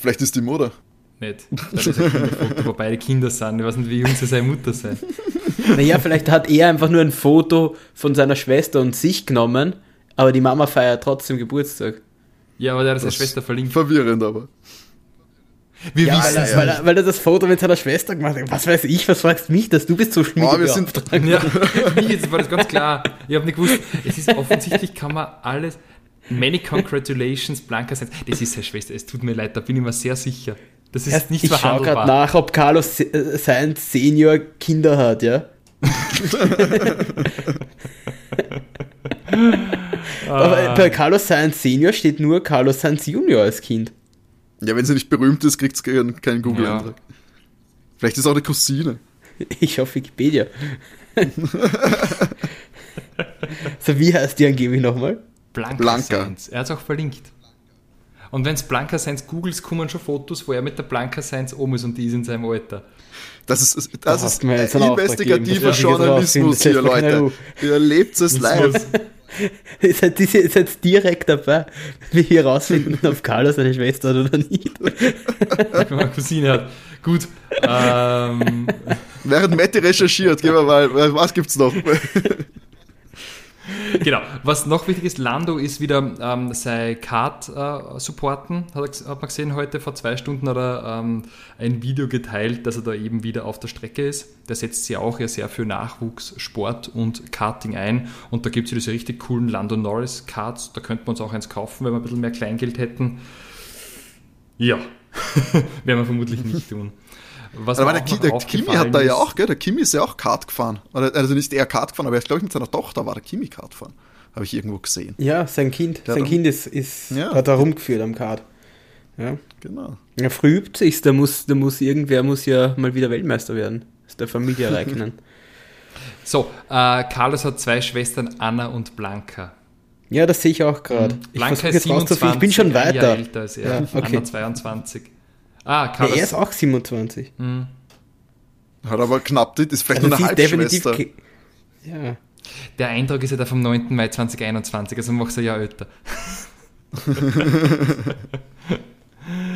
Vielleicht ist die Mutter. Nicht. Das ist ein Kinderfoto, wo beide Kinder sind. Ich weiß nicht, wie jung sie seine Mutter sein. Naja, vielleicht hat er einfach nur ein Foto von seiner Schwester und sich genommen, aber die Mama feiert trotzdem Geburtstag. Ja, aber der hat seine Das Schwester verlinkt. Verwirrend aber. Wir Ja, wissen weil, es er, weil, er, weil er das Foto mit seiner Schwester gemacht hat. Was weiß ich, was fragst mich, dass du bist so Oh, wir sind- beauftragt. Ja, für mich jetzt war das ganz klar. Ich habe nicht gewusst, es ist offensichtlich, kann man alles. Many congratulations, Blanca Sainz. Das ist seine Schwester, es tut mir leid, da bin ich mir sehr sicher. Das ist Erst, nicht ich schaue gerade verhandelbar. nach, ob Carlos Se- äh, Sainz Senior Kinder hat, ja? Aber Ah. bei Carlos Sainz Senior steht nur Carlos Sainz Junior als Kind. Ja, wenn sie nicht berühmt ist, kriegt sie keinen, keinen Google-Eintrag. Vielleicht ist auch eine Cousine. Ich auf Wikipedia. so, wie heißt die angeblich nochmal? Blanca, Blanca. Sainz. Er hat es auch verlinkt. Und wenn es Blanca Sainz googelt, kommen schon Fotos, wo er mit der Blanca Sainz oben ist und die ist in seinem Alter. Das ist, das Da ist investigativer das Journalismus rausfinden, hier, das Leute. mir Ihr erlebt es live. Ihr seid, ihr seid direkt dabei, wie wir herausfinden, ob Carlos eine Schwester hat oder nicht. Wenn man eine Cousine hat. Gut. Ähm, Während Matti recherchiert, gehen wir mal, was gibt's noch? genau. Was noch wichtig ist, Lando ist wieder ähm, sein Kart äh, supporten, hat, hat man gesehen heute, vor zwei Stunden hat er ähm, ein Video geteilt, dass er da eben wieder auf der Strecke ist. Der setzt sich auch ja sehr für Nachwuchs, Sport und Karting ein. Und da gibt es ja diese richtig coolen Lando Norris Karts. Da könnte man uns auch eins kaufen, wenn wir ein bisschen mehr Kleingeld hätten. Ja, werden wir vermutlich nicht tun. Was Aber der, der Kimi hat da ja auch, gell? Der Kimi ist ja auch Kart gefahren. Also nicht er Kart gefahren, aber er ist, glaube ich, mit seiner Tochter war der Kimi Kart fahren. Habe ich irgendwo gesehen. Ja, sein Kind. Der sein hat- Kind ist, ist Ja. hat er rumgeführt am Kart. Ja. Genau. Ja, früh übt sich's, da muss, da muss irgendwer muss ja mal wieder Weltmeister werden. Das ist der Familie Reiknen. So, äh, Carlos hat zwei Schwestern, Anna und Blanca. ja, das sehe ich auch gerade. Ich Blanca ist jetzt rauszufinden. 27, Ich bin schon ein Jahr weiter. älter als er. Ja, okay. Anna 22. Ah, Ja, Carlos. er ist auch 27. Hat aber knapp, das ist vielleicht Also nur eine. Halbschwester. Ja. der Eintrag ist ja der vom 9. Mai 2021, also machst du ein Jahr älter.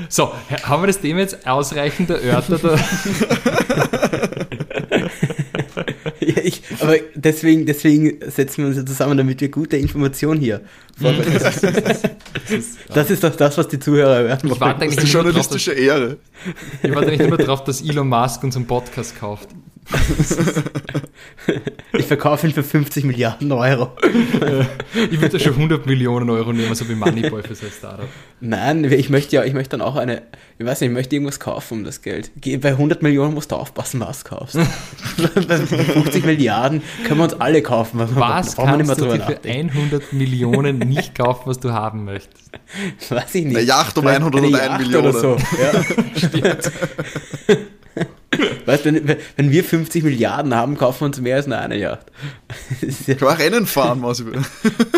so, haben wir das Thema jetzt ausreichend erörtert? Ja, ich, aber deswegen, deswegen setzen wir uns ja zusammen, damit wir gute Information hier vorbereiten. Das ist, Das ist doch das, was die Zuhörer hören ich wollen. Das ist drauf, dass, Ehre. ich warte eigentlich nur darauf, dass Elon Musk unseren Podcast kauft. Ich verkaufe ihn für 50 Milliarden Euro. Ich würde da schon 100 Millionen Euro nehmen, so wie Moneyboy für sein Startup. Nein, ich möchte ja, ich möchte dann auch eine, ich weiß nicht, ich möchte irgendwas kaufen um das Geld. Bei 100 Millionen musst du aufpassen, was du kaufst. Bei 50 Milliarden können wir uns alle kaufen. Was Was brauchen wir nicht kannst mehr du drüber dir für nachdenken. 100 Millionen nicht kaufen, was du haben möchtest? Weiß ich nicht. Eine Yacht um Vielleicht 101 eine Yacht Millionen. Oder so. ja. Weißt wenn, wenn wir 50 Milliarden haben, kaufen wir uns mehr als nur eine Yacht. Ja- Kann auch Rennen fahren, was ich will.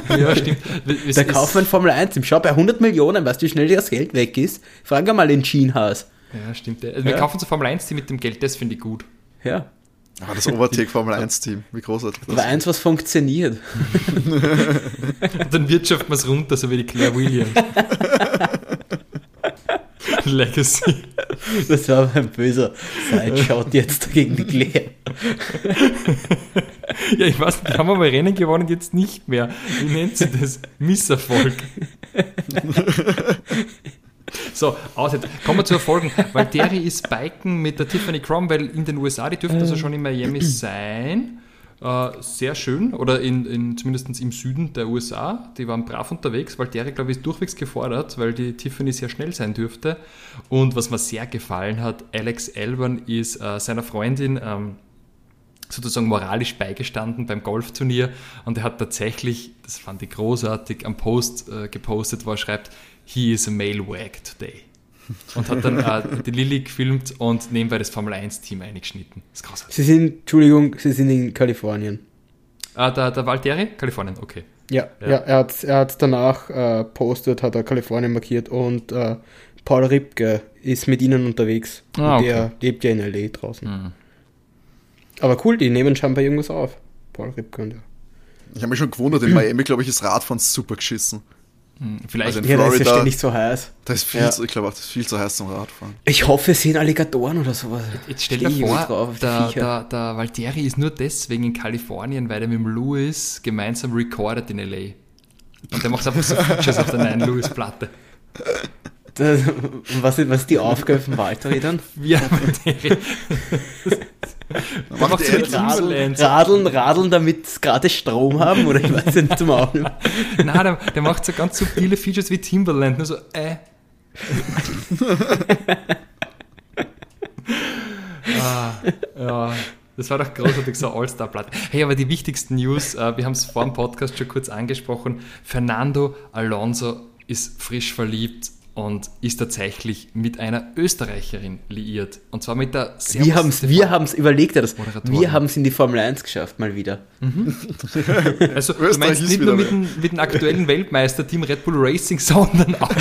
Ja, stimmt. Da wir ein Formel 1 im Schau bei 100 Millionen, weißt du, wie schnell das Geld weg ist? Frag einmal den Jeanhaus. Ja, stimmt. Also wir Ja. kaufen so Formel 1 Team mit dem Geld, das finde ich gut. Ja. Aber das Overtake Formel 1 Team, wie großartig das Aber eins, was funktioniert. Und dann wirtschaften wir es runter, so wie die Claire Williams. Legacy. Das war ein böser Sideshot jetzt gegen die Claire. Ja, ich weiß nicht, haben mal Rennen gewonnen, jetzt nicht mehr. Wie nennt sie das? Misserfolg. So, aus jetzt. Kommen wir zu Erfolgen. Weil Terry ist Biken mit der Tiffany Cromwell in den USA, die dürfte also schon in Miami sein. Äh, sehr schön, oder in, in, zumindest im Süden der USA. Die waren brav unterwegs, weil Terry, glaube ich, ist durchwegs gefordert, weil die Tiffany sehr schnell sein dürfte. Und was mir sehr gefallen hat, Alex Elbern ist äh, seiner Freundin ähm, sozusagen moralisch beigestanden beim Golfturnier und er hat tatsächlich, das fand ich großartig, am Post äh, gepostet, wo er schreibt, he is a male wag today. Und hat dann äh, die Lilly gefilmt und nebenbei das Formel 1 Team eingeschnitten. Das ist großartig. Sie sind, Entschuldigung, sie sind in Kalifornien. Ah, der, der Valtteri? Kalifornien, okay. Ja, Ja. ja. er hat er hat's danach äh, postet, hat er Kalifornien markiert und äh, Paul Ripke ist mit ihnen unterwegs. Ah, okay. Der lebt ja in L.A. draußen. Mhm. Aber cool, die nehmen scheinbar irgendwas auf. Paul Ripke und er. Ich habe mich schon gewundert, in Miami, glaube ich, ist Radfahren super geschissen. Vielleicht Also in Ja, da ist ja Florida- ständig so heiß. Da ist viel Ja. zu, ich glaube auch, das ist viel zu heiß zum Radfahren. Ich hoffe, es sind Alligatoren oder sowas. Jetzt stell dir vor, drauf, der, der, der Valtteri ist nur deswegen in Kalifornien, weil er mit dem Louis gemeinsam recordet in L.A. Und der macht einfach so Features auf der neuen Louis-Platte. Das, und was, ist, was ist die Aufgabe von Valtteri dann? Ein Valtteri. Der macht so mit Radeln, radeln, radeln, damit sie gerade Strom haben oder ich weiß nicht zum Aufnehmen. Nein, der, der macht so ganz subtile Features wie Timberland, nur so, äh. ah, ja, das war doch großartig, so All-Star-Platte. Hey, aber die wichtigsten News, äh, wir haben es vor dem Podcast schon kurz angesprochen. Fernando Alonso ist frisch verliebt und ist tatsächlich mit einer Österreicherin liiert. Und zwar mit der Wir haben es wir haben's überlegt, ja, das, wir haben es in die Formel 1 geschafft, mal wieder. Also, du meinst nicht nur mit dem, mit dem aktuellen Weltmeisterteam Red Bull Racing, sondern auch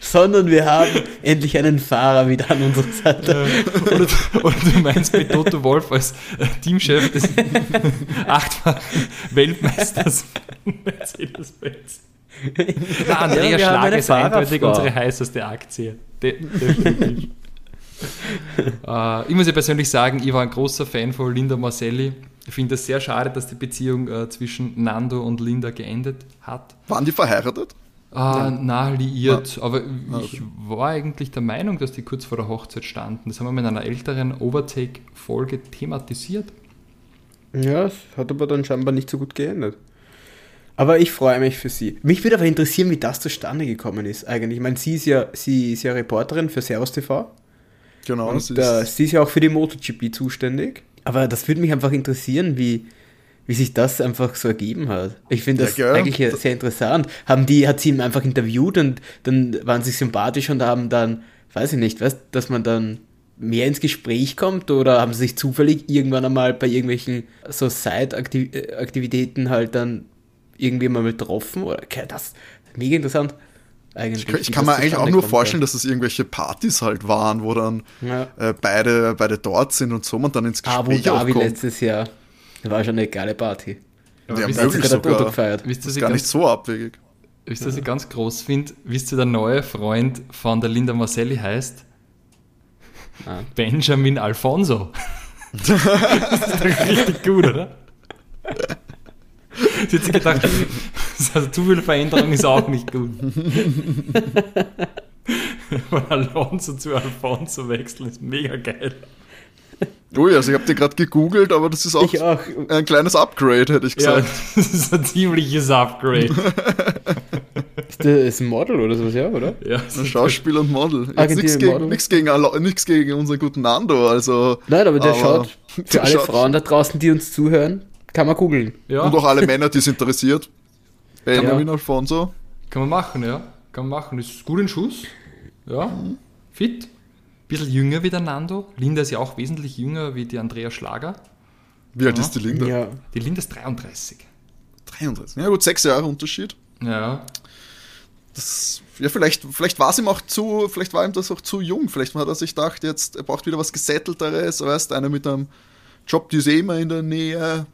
Sondern wir haben endlich einen Fahrer wieder an unserer Seite. oder, oder du meinst mit Toto Wolf als äh, Teamchef des achtfachen Weltmeisters Mercedes-Benz. Na, Andrea Ja, eine ist eindeutig unsere heißeste Aktie. De definitiv. äh, ich muss ja persönlich sagen, ich war ein großer Fan von Linda Marcelli. Ich finde es sehr schade, dass die Beziehung äh, zwischen Nando und Linda geendet hat. Waren die verheiratet? Ah, na, liiert. Aber Ah, ich war eigentlich der Meinung, dass die kurz vor der Hochzeit standen. Das haben wir mit einer älteren Overtake-Folge thematisiert. Ja, es hat aber dann scheinbar nicht so gut geendet. Aber ich freue mich für sie. Mich würde aber interessieren, wie das zustande gekommen ist eigentlich. Ich meine, sie ist ja, sie ist ja Reporterin für Servus TV. Genau, Und ist, äh, sie ist ja auch für die MotoGP zuständig. Aber das würde mich einfach interessieren, wie, wie sich das einfach so ergeben hat. Ich finde das Ja, eigentlich ja sehr interessant. Haben die, hat sie ihn einfach interviewt und dann waren sie sympathisch und haben dann, weiß ich nicht, weißt, dass man dann mehr ins Gespräch kommt oder haben sie sich zufällig irgendwann einmal bei irgendwelchen so Side-Aktivitäten halt dann irgendwie mal getroffen oder okay, das ist mega interessant. Eigentlich, ich, kann- ich kann mir eigentlich auch nur vorstellen, dass es irgendwelche Partys halt waren, wo dann Ja. äh, beide, beide dort sind und so man dann ins Abu Gespräch Dhabi aufkommt. letztes Jahr. War schon eine geile Party. Ja, hat möglich sogar gefeiert. wisst ihr, Das ist gar ganz, nicht so abwegig. wisst ihr, was ich ganz groß finde? Wisst ihr, der neue Freund von der Linda Marcelli heißt? Ah. Benjamin Alfonso. das ist doch richtig gut, oder? Sie hat sich gedacht, also zu viel Veränderung ist auch nicht gut. Von Alonso zu Alfonso wechseln ist mega geil. Ui, also ich habe dir gerade gegoogelt, aber das ist auch, auch. ein kleines Upgrade, hätte ich Ja, gesagt. das ist ein ziemliches Upgrade. Ist das ist ein Model oder sowas, ja, oder? Ja, Ein Schauspieler und Model. Nichts gegen, gegen, gegen unseren guten Nando, also. Nein, aber der Aber- schaut, für der alle schaut- Frauen da draußen, die uns zuhören, kann man googeln. ja. Und auch alle Männer, die es interessiert. Benjamin Ja. Alfonso. Kann man machen, ja. Kann man machen. Ist gut in Schuss. Ja. Fit. Bisschen jünger wie der Nando. Linda ist ja auch wesentlich jünger wie die Andrea Schlager. Wie alt Ja. ist die Linda? Ja. Die Linda ist 33. 33. Ja gut, sechs Jahre Unterschied. Ja. Das, ja, vielleicht, vielleicht war es ihm auch zu, vielleicht war ihm das auch zu jung. Vielleicht hat er sich gedacht, jetzt, er braucht wieder was Gesettelteres, weißt, einer mit einem Job, die ist eh immer in der Nähe.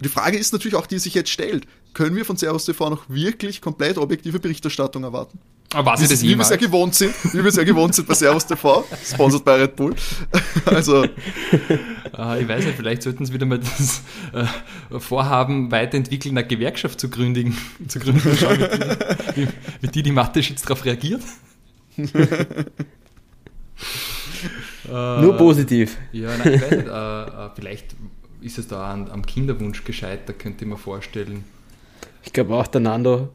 Die Frage ist natürlich auch, die sich jetzt stellt. Können wir von Servus TV noch wirklich komplett objektive Berichterstattung erwarten? Aber was Wie, ist das wie wir es ja gewohnt sind, wie wir es ja gewohnt sind bei Servus TV, sponsored bei Red Bull. Also, Äh, ich weiß nicht, vielleicht sollten sie wieder mal das äh, Vorhaben weiterentwickeln, eine Gewerkschaft zu gründen. Zu gründen. Schauen, wie, wie, wie die, die Mathe jetzt darauf reagiert. Nur positiv. Ja, nein, ich weiß nicht, äh, vielleicht ist es da an, am Kinderwunsch gescheitert, könnte ich mir vorstellen. Ich glaube auch, der Nando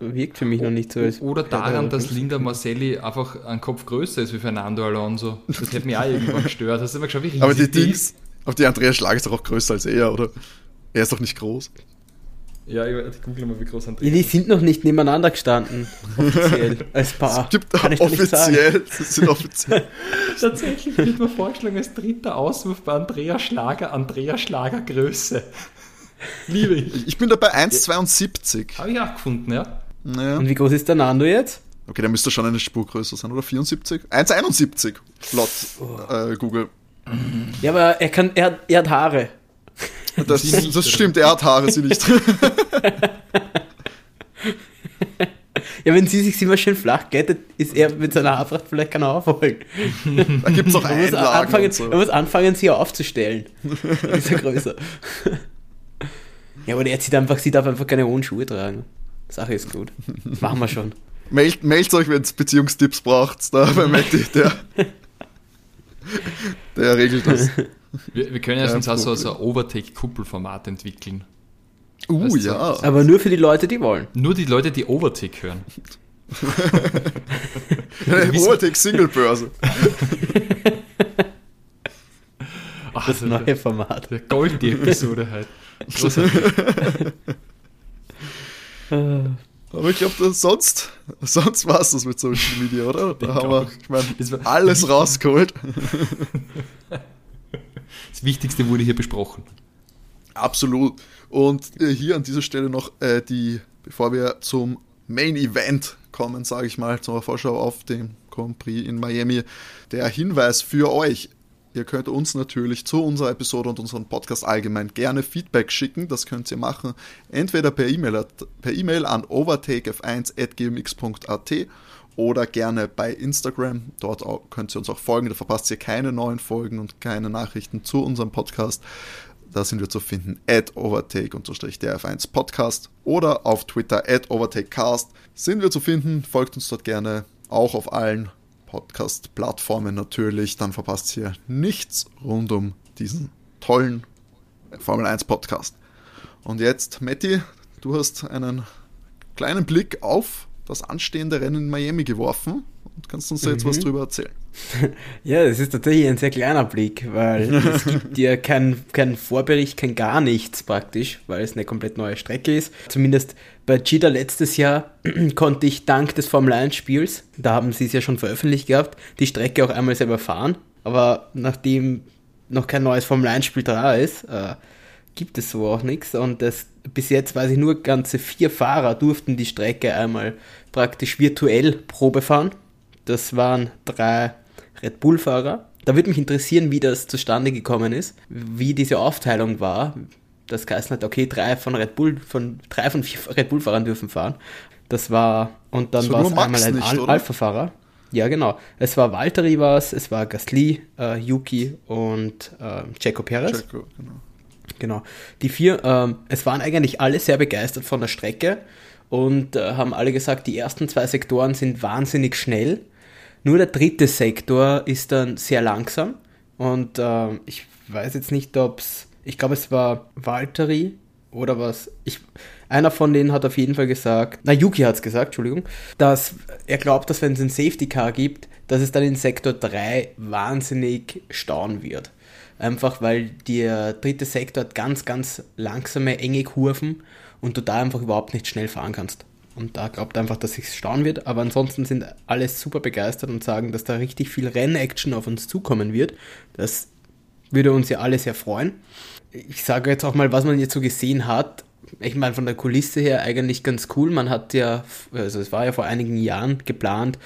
wirkt für mich noch nicht so. Als Oder daran, dass Linda Marcelli einfach ein Kopf größer ist wie Fernando Alonso. Das hätte mich auch irgendwann gestört. Hast du immer geschaut, wie riesig aber die? Dings, auf die Andrea Schlag ist doch auch größer als er, oder? Er ist doch nicht groß. Ja, ich, ich google mal, wie groß Ja, Andrea die sind noch nicht nebeneinander gestanden, offiziell, als Paar. Es gibt Kann ich dir nicht sagen. offiziell, das sind offiziell. Tatsächlich wird mir vorgeschlagen als dritter Auswurf bei Andrea Schlager, Andrea Schlager Größe. Liebe ich. Ich bin da bei 1,72. Habe ich auch gefunden, ja. Naja. Und wie groß ist der Nando jetzt? Okay, der müsste schon eine Spur größer sein, oder? 74? 1,71 laut Oh. äh, Google. Ja, aber er kann, er, hat- er hat Haare. Das, nicht, das stimmt, er hat Haare, sie nicht. Ja, wenn sie sich immer schön flach glättet, ist er mit seiner Haarpracht vielleicht keiner aufholen. Da gibt es auch Man muss, anfangen, und so. man muss anfangen, sie aufzustellen. Dann ist er größer. Ja, aber er zieht einfach, sie darf einfach keine hohen Schuhe tragen. Sache ist gut. Das machen wir schon. Meldet, meldet euch, wenn es Beziehungstipps braucht, da bei Matti, der, der regelt das. Wir, wir können sonst auch so, so ein Overtake-Kuppelformat entwickeln. Uh, Weißt du, ja. Aber nur für die Leute, die wollen. Nur die Leute, die Overtake hören. Overtake-Single-Börse. Ach, Das also neue Format. der Gold, die Episode halt. Aber ich glaube, sonst, sonst war es das mit Social Media, oder? Da Denk haben wir, ich war- alles rausgeholt. Das Wichtigste wurde hier besprochen. Absolut. Und äh, hier an dieser Stelle noch äh, die, bevor wir zum Main Event kommen, sage ich mal, zur Vorschau auf den Grand Prix in Miami, der Hinweis für euch. Ihr könnt uns natürlich zu unserer Episode und unserem Podcast allgemein gerne Feedback schicken. Das könnt ihr machen entweder per E-Mail per E-Mail an overtakef1.gmx.at oder gerne bei Instagram. Dort könnt ihr uns auch folgen. Da verpasst ihr keine neuen Folgen und keine Nachrichten zu unserem Podcast. Da sind wir zu finden at overtake-df1 Podcast oder auf Twitter at overtakecast sind wir zu finden. Folgt uns dort gerne auch auf allen Podcast-Plattformen natürlich. Dann verpasst ihr nichts rund um diesen tollen Formel 1 Podcast. Und jetzt, Matti, du hast einen kleinen Blick auf das anstehende Rennen in Miami geworfen und kannst uns da jetzt was drüber erzählen. Ja, das ist tatsächlich ein sehr kleiner Blick, weil es gibt ja keinen kein Vorbericht, kein gar nichts praktisch, weil es eine komplett neue Strecke ist. Zumindest bei Cheetah letztes Jahr konnte ich dank des Formel 1 Spiels, da haben sie es ja schon veröffentlicht gehabt, die Strecke auch einmal selber fahren. Aber nachdem noch kein neues Formel 1 Spiel da ist, äh, gibt es so auch nichts. Und das, bis jetzt weiß ich nur, ganze vier Fahrer durften die Strecke einmal praktisch virtuell Probe fahren. Das waren drei Red Bull-Fahrer. Da würde mich interessieren, wie das zustande gekommen ist, wie diese Aufteilung war. Das geheißen hat, okay, drei von Red Bull, von drei von vier Red Bull-Fahrern dürfen fahren. Das war, und dann Das war es einmal ein Al? Alpha-Fahrer. Ja, genau. Es war Valtteri war es, es war Gasly, äh, Yuki und äh, Checo Perez. Checo, genau. Genau. Die vier, ähm, es waren eigentlich alle sehr begeistert von der Strecke und äh, haben alle gesagt, die ersten zwei Sektoren sind wahnsinnig schnell. Nur der dritte Sektor ist dann sehr langsam und äh, ich weiß jetzt nicht, ob es, ich glaube es war Valtteri oder was. Ich, einer von denen hat auf jeden Fall gesagt, na Yuki hat es gesagt, Entschuldigung, dass er glaubt, dass wenn es ein Safety Car gibt, dass es dann in Sektor 3 wahnsinnig stauen wird. Einfach weil der dritte Sektor hat ganz, ganz langsame, enge Kurven und du da einfach überhaupt nicht schnell fahren kannst. Und da glaubt einfach, dass sich stauen wird. Aber ansonsten sind alle super begeistert und sagen, dass da richtig viel Rennaction auf uns zukommen wird. Das würde uns ja alle sehr freuen. Ich sage jetzt auch mal, was man jetzt so gesehen hat. Ich meine, von der Kulisse her eigentlich ganz cool. Man hat ja, also es war ja vor einigen Jahren geplant,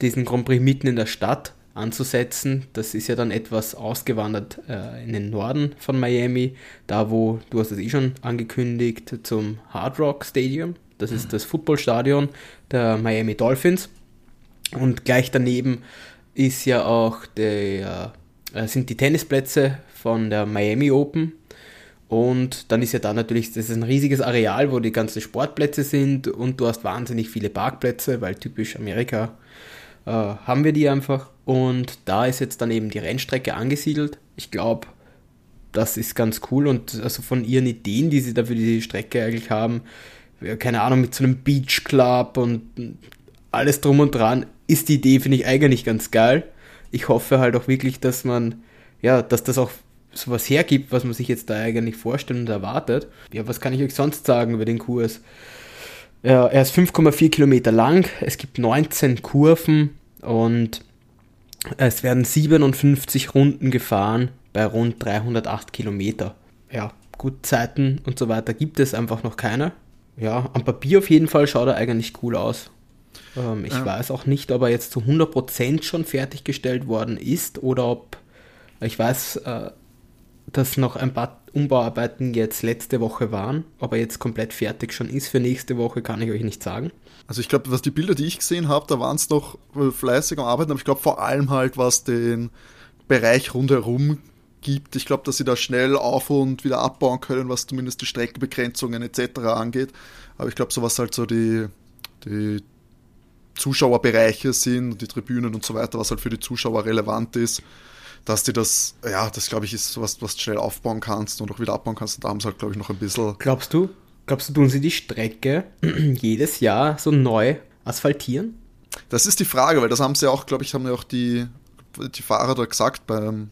diesen Grand Prix mitten in der Stadt anzusetzen. Das ist ja dann etwas ausgewandert äh, in den Norden von Miami, da wo, du hast es eh schon angekündigt, zum Hard Rock Stadium. Das ist das Footballstadion der Miami Dolphins. Und gleich daneben ist ja auch der, äh, sind die Tennisplätze von der Miami Open. Und dann ist ja da natürlich, das ist ein riesiges Areal, wo die ganzen Sportplätze sind und du hast wahnsinnig viele Parkplätze, weil typisch Amerika äh, haben wir die einfach. Und da ist jetzt dann eben die Rennstrecke angesiedelt. Ich glaube, das ist ganz cool und also von ihren Ideen, die sie da für die Strecke eigentlich haben, keine Ahnung, mit so einem Beach Club und alles drum und dran, ist die Idee, finde ich eigentlich ganz geil. Ich hoffe halt auch wirklich, dass man, ja, dass das auch sowas hergibt, was man sich jetzt da eigentlich vorstellt und erwartet. Ja, was kann ich euch sonst sagen über den Kurs? Ja, er ist 5,4 Kilometer lang, es gibt 19 Kurven und es werden 57 Runden gefahren bei rund 308 Kilometer. Ja, gut, Zeiten und so weiter gibt es einfach noch keine. Ja, am Papier auf jeden Fall schaut er eigentlich cool aus. Ähm, ich Ja. weiß auch nicht, ob er jetzt zu 100% schon fertiggestellt worden ist oder ob ich weiß, äh, dass noch ein paar Umbauarbeiten jetzt letzte Woche waren. Ob er jetzt komplett fertig schon ist für nächste Woche, kann ich euch nicht sagen. Also ich glaube, was die Bilder, die ich gesehen habe, da waren es noch fleißig am Arbeiten, aber ich glaube vor allem halt, was den Bereich rundherum gibt. Ich glaube, dass sie da schnell auf und wieder abbauen können, was zumindest die Streckenbegrenzungen etc. angeht. Aber ich glaube, so was halt so die, die Zuschauerbereiche sind, die Tribünen und so weiter, was halt für die Zuschauer relevant ist, dass die das, ja, das glaube ich ist sowas, was du schnell aufbauen kannst und auch wieder abbauen kannst. Und da haben sie halt, glaube ich, noch ein bisschen. Glaubst du, glaubst du, tun sie die Strecke jedes Jahr so neu asphaltieren? Das ist die Frage, weil das haben sie auch, glaube ich, haben ja auch die, die Fahrer da gesagt beim,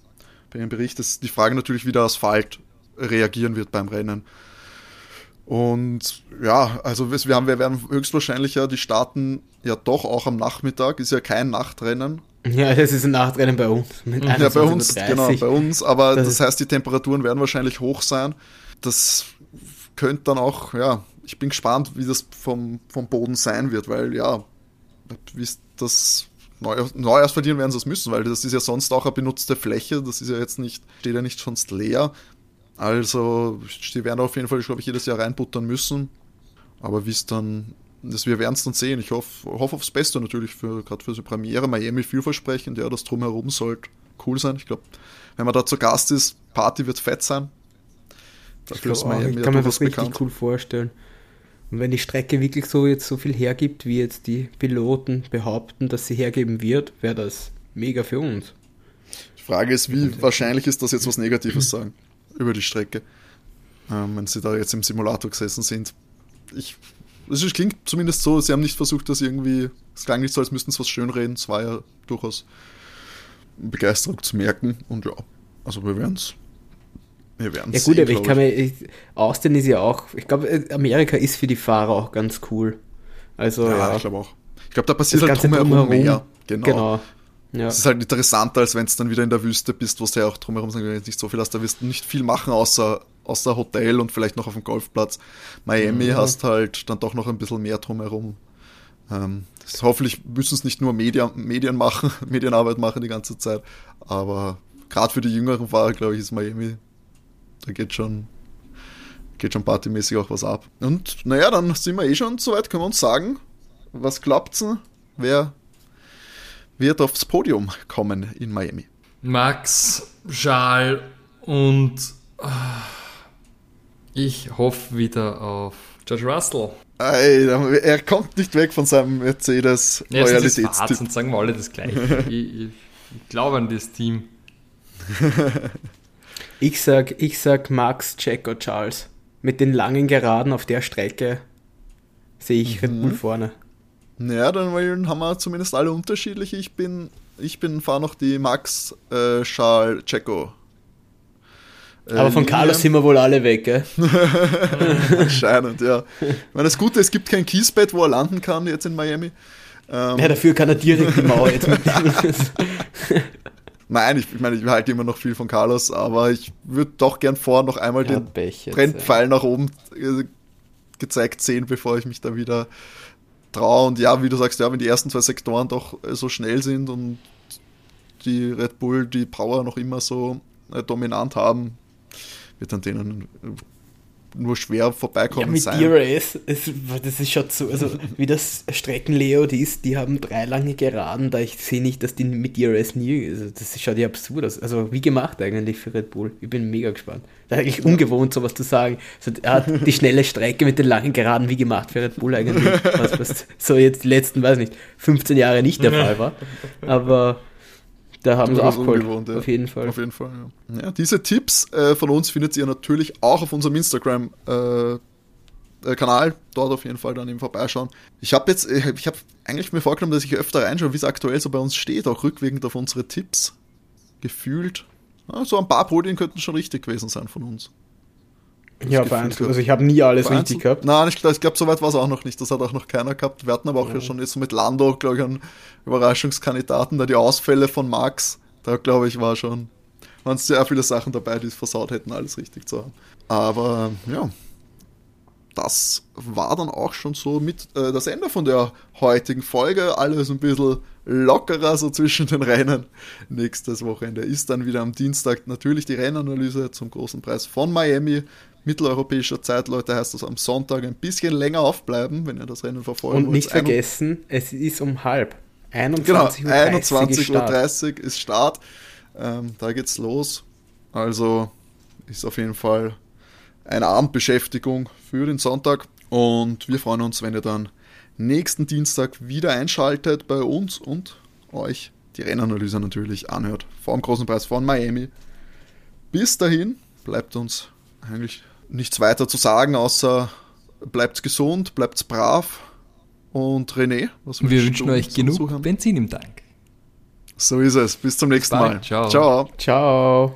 bei ihrem Bericht, dass die Frage natürlich, wie der Asphalt reagieren wird beim Rennen. Und ja, also wir, haben, wir werden höchstwahrscheinlich ja, die starten ja doch auch am Nachmittag, ist ja kein Nachtrennen. Ja, das ist ein Nachtrennen bei uns. ja, bei uns, genau, bei uns, aber das, das heißt, die Temperaturen werden wahrscheinlich hoch sein. Das könnte dann auch, ja, ich bin gespannt, wie das vom, vom Boden sein wird, weil ja, wie das neu, neu asphaltieren werden sie es müssen, weil das ist ja sonst auch eine benutzte Fläche, das ist ja jetzt nicht, steht ja nicht sonst leer. Also, die werden auf jeden Fall, glaube ich, jedes Jahr reinbuttern müssen. Aber wie es dann, das, wir werden es dann sehen. Ich hoffe hoff aufs Beste natürlich, für, gerade für so Premiere. Miami vielversprechend, ja, das drumherum sollte cool sein. Ich glaube, wenn man da zu Gast ist, Party wird fett sein. Dafür ich, Miami ich kann mir das richtig bekannt. cool vorstellen. Und wenn die Strecke wirklich so jetzt so viel hergibt, wie jetzt die Piloten behaupten, dass sie hergeben wird, wäre das mega für uns. Die Frage ist, wie wahrscheinlich ist das jetzt was Negatives sagen? über die Strecke, ähm, wenn sie da jetzt im Simulator gesessen sind. Ich, es klingt zumindest so, sie haben nicht versucht, das irgendwie, es klang nicht so, als müssten sie was schönreden, es war ja durchaus Begeisterung zu merken und ja, also wir werden es wir werden Ja gut, sehen, aber ich kann mir, ich, Austin ist ja auch, ich glaube, Amerika ist für die Fahrer auch ganz cool. Also, ja, ja. ich glaube auch. Ich glaube, da passiert das halt drumherum, drumherum mehr. Genau. genau. Ja. Es ist halt interessanter, als wenn es dann wieder in der Wüste bist, wo es ja auch drumherum nicht so viel hast. Da wirst du nicht viel machen, außer, außer Hotel und vielleicht noch auf dem Golfplatz. Miami mhm. hast halt dann doch noch ein bisschen mehr drumherum. Ähm, das, hoffentlich müssen es nicht nur Medien, Medien machen, Medienarbeit machen die ganze Zeit, aber gerade für die jüngeren Fahrer, glaube ich, ist Miami, da geht schon, geht schon partymäßig auch was ab. Und naja, dann sind wir eh schon soweit, können wir uns sagen, was glaubt's, wer wird aufs Podium kommen in Miami? Max, Charles und äh, ich hoffe wieder auf George Russell. Ey, er kommt nicht weg von seinem Mercedes Loyalitätstyp. Und sagen wir alle das Gleiche. ich, ich, ich glaube an das Team. ich sag, ich sag Max, oder Charles. Mit den langen Geraden auf der Strecke sehe ich mhm. Red Bull vorne. Naja, dann haben wir zumindest alle unterschiedliche. Ich bin, ich bin, fahre noch die Max äh, Charles Checo. Äh, Aber von Carlos sind wir wohl alle weg, gell? Anscheinend, ja. Ich meine, das Gute, es gibt kein Kiesbett, wo er landen kann jetzt in Miami. Ähm, ja, dafür kann er direkt die Mauer jetzt mitnehmen. Nein, ich, ich meine, ich halte immer noch viel von Carlos, aber ich würde doch gern vor noch einmal ja, den Trendpfeil nach oben äh, gezeigt sehen, bevor ich mich da wieder traue. Und ja, wie du sagst, ja, wenn die ersten zwei Sektoren doch äh, so schnell sind und die Red Bull die Power noch immer so äh, dominant haben, wird dann denen nur schwer vorbeikommen ja, mit sein. DRS, ist, das ist schon so, also wie das Streckenlayout ist, die haben drei lange Geraden, da ich sehe nicht, dass die mit DRS nie, also das schaut ja absurd aus. Also wie gemacht eigentlich für Red Bull. Ich bin mega gespannt. Das ist eigentlich ungewohnt, sowas zu sagen. Also, er hat die schnelle Strecke mit den langen Geraden wie gemacht für Red Bull eigentlich. Was, was so jetzt die letzten, weiß nicht, 15 Jahre nicht der Fall war. Aber da haben sie aufgeholt, ja. auf jeden Fall. Auf jeden Fall, ja. ja diese Tipps äh, von uns findet ihr natürlich auch auf unserem Instagram äh, äh Kanal, dort auf jeden Fall dann eben vorbeischauen. Ich habe jetzt, ich habe eigentlich mir vorgenommen, dass ich öfter reinschaue, wie es aktuell so bei uns steht, auch rückwirkend auf unsere Tipps. Gefühlt. Ja, so ein paar Podien könnten schon richtig gewesen sein von uns. Ja, vereinzelt. Also ich habe nie alles richtig gehabt. Nein, ich, ich glaube, so weit war es auch noch nicht. Das hat auch noch keiner gehabt. Wir hatten aber auch ja. schon jetzt mit Lando, glaube ich, einen Überraschungskandidaten, da die Ausfälle von Max, da glaube ich, war schon, waren sehr viele Sachen dabei, die es versaut hätten, alles richtig zu haben. Aber ja, das war dann auch schon so mit äh, das Ende von der heutigen Folge. Alles ein bisschen lockerer so zwischen den Rennen. Nächstes Wochenende ist dann wieder am Dienstag natürlich die Rennanalyse zum großen Preis von Miami. Mitteleuropäischer Zeit, Leute, heißt das am Sonntag ein bisschen länger aufbleiben, wenn ihr das Rennen verfolgen Und nicht vergessen, es ist um halb. 21.30 genau, 21 Uhr 30 ist Start. Ähm, da geht's los. Also ist auf jeden Fall eine Abendbeschäftigung für den Sonntag. Und wir freuen uns, wenn ihr dann nächsten Dienstag wieder einschaltet bei uns und euch die Rennanalyse natürlich anhört. Vor dem großen Preis von Miami. Bis dahin bleibt uns eigentlich nichts weiter zu sagen, außer bleibt gesund, bleibt brav. Und René, was Wir wünschen euch genug Zuhören? Benzin im Tank. So ist es. Bis zum nächsten Bye. Mal. Ciao. Ciao. Ciao.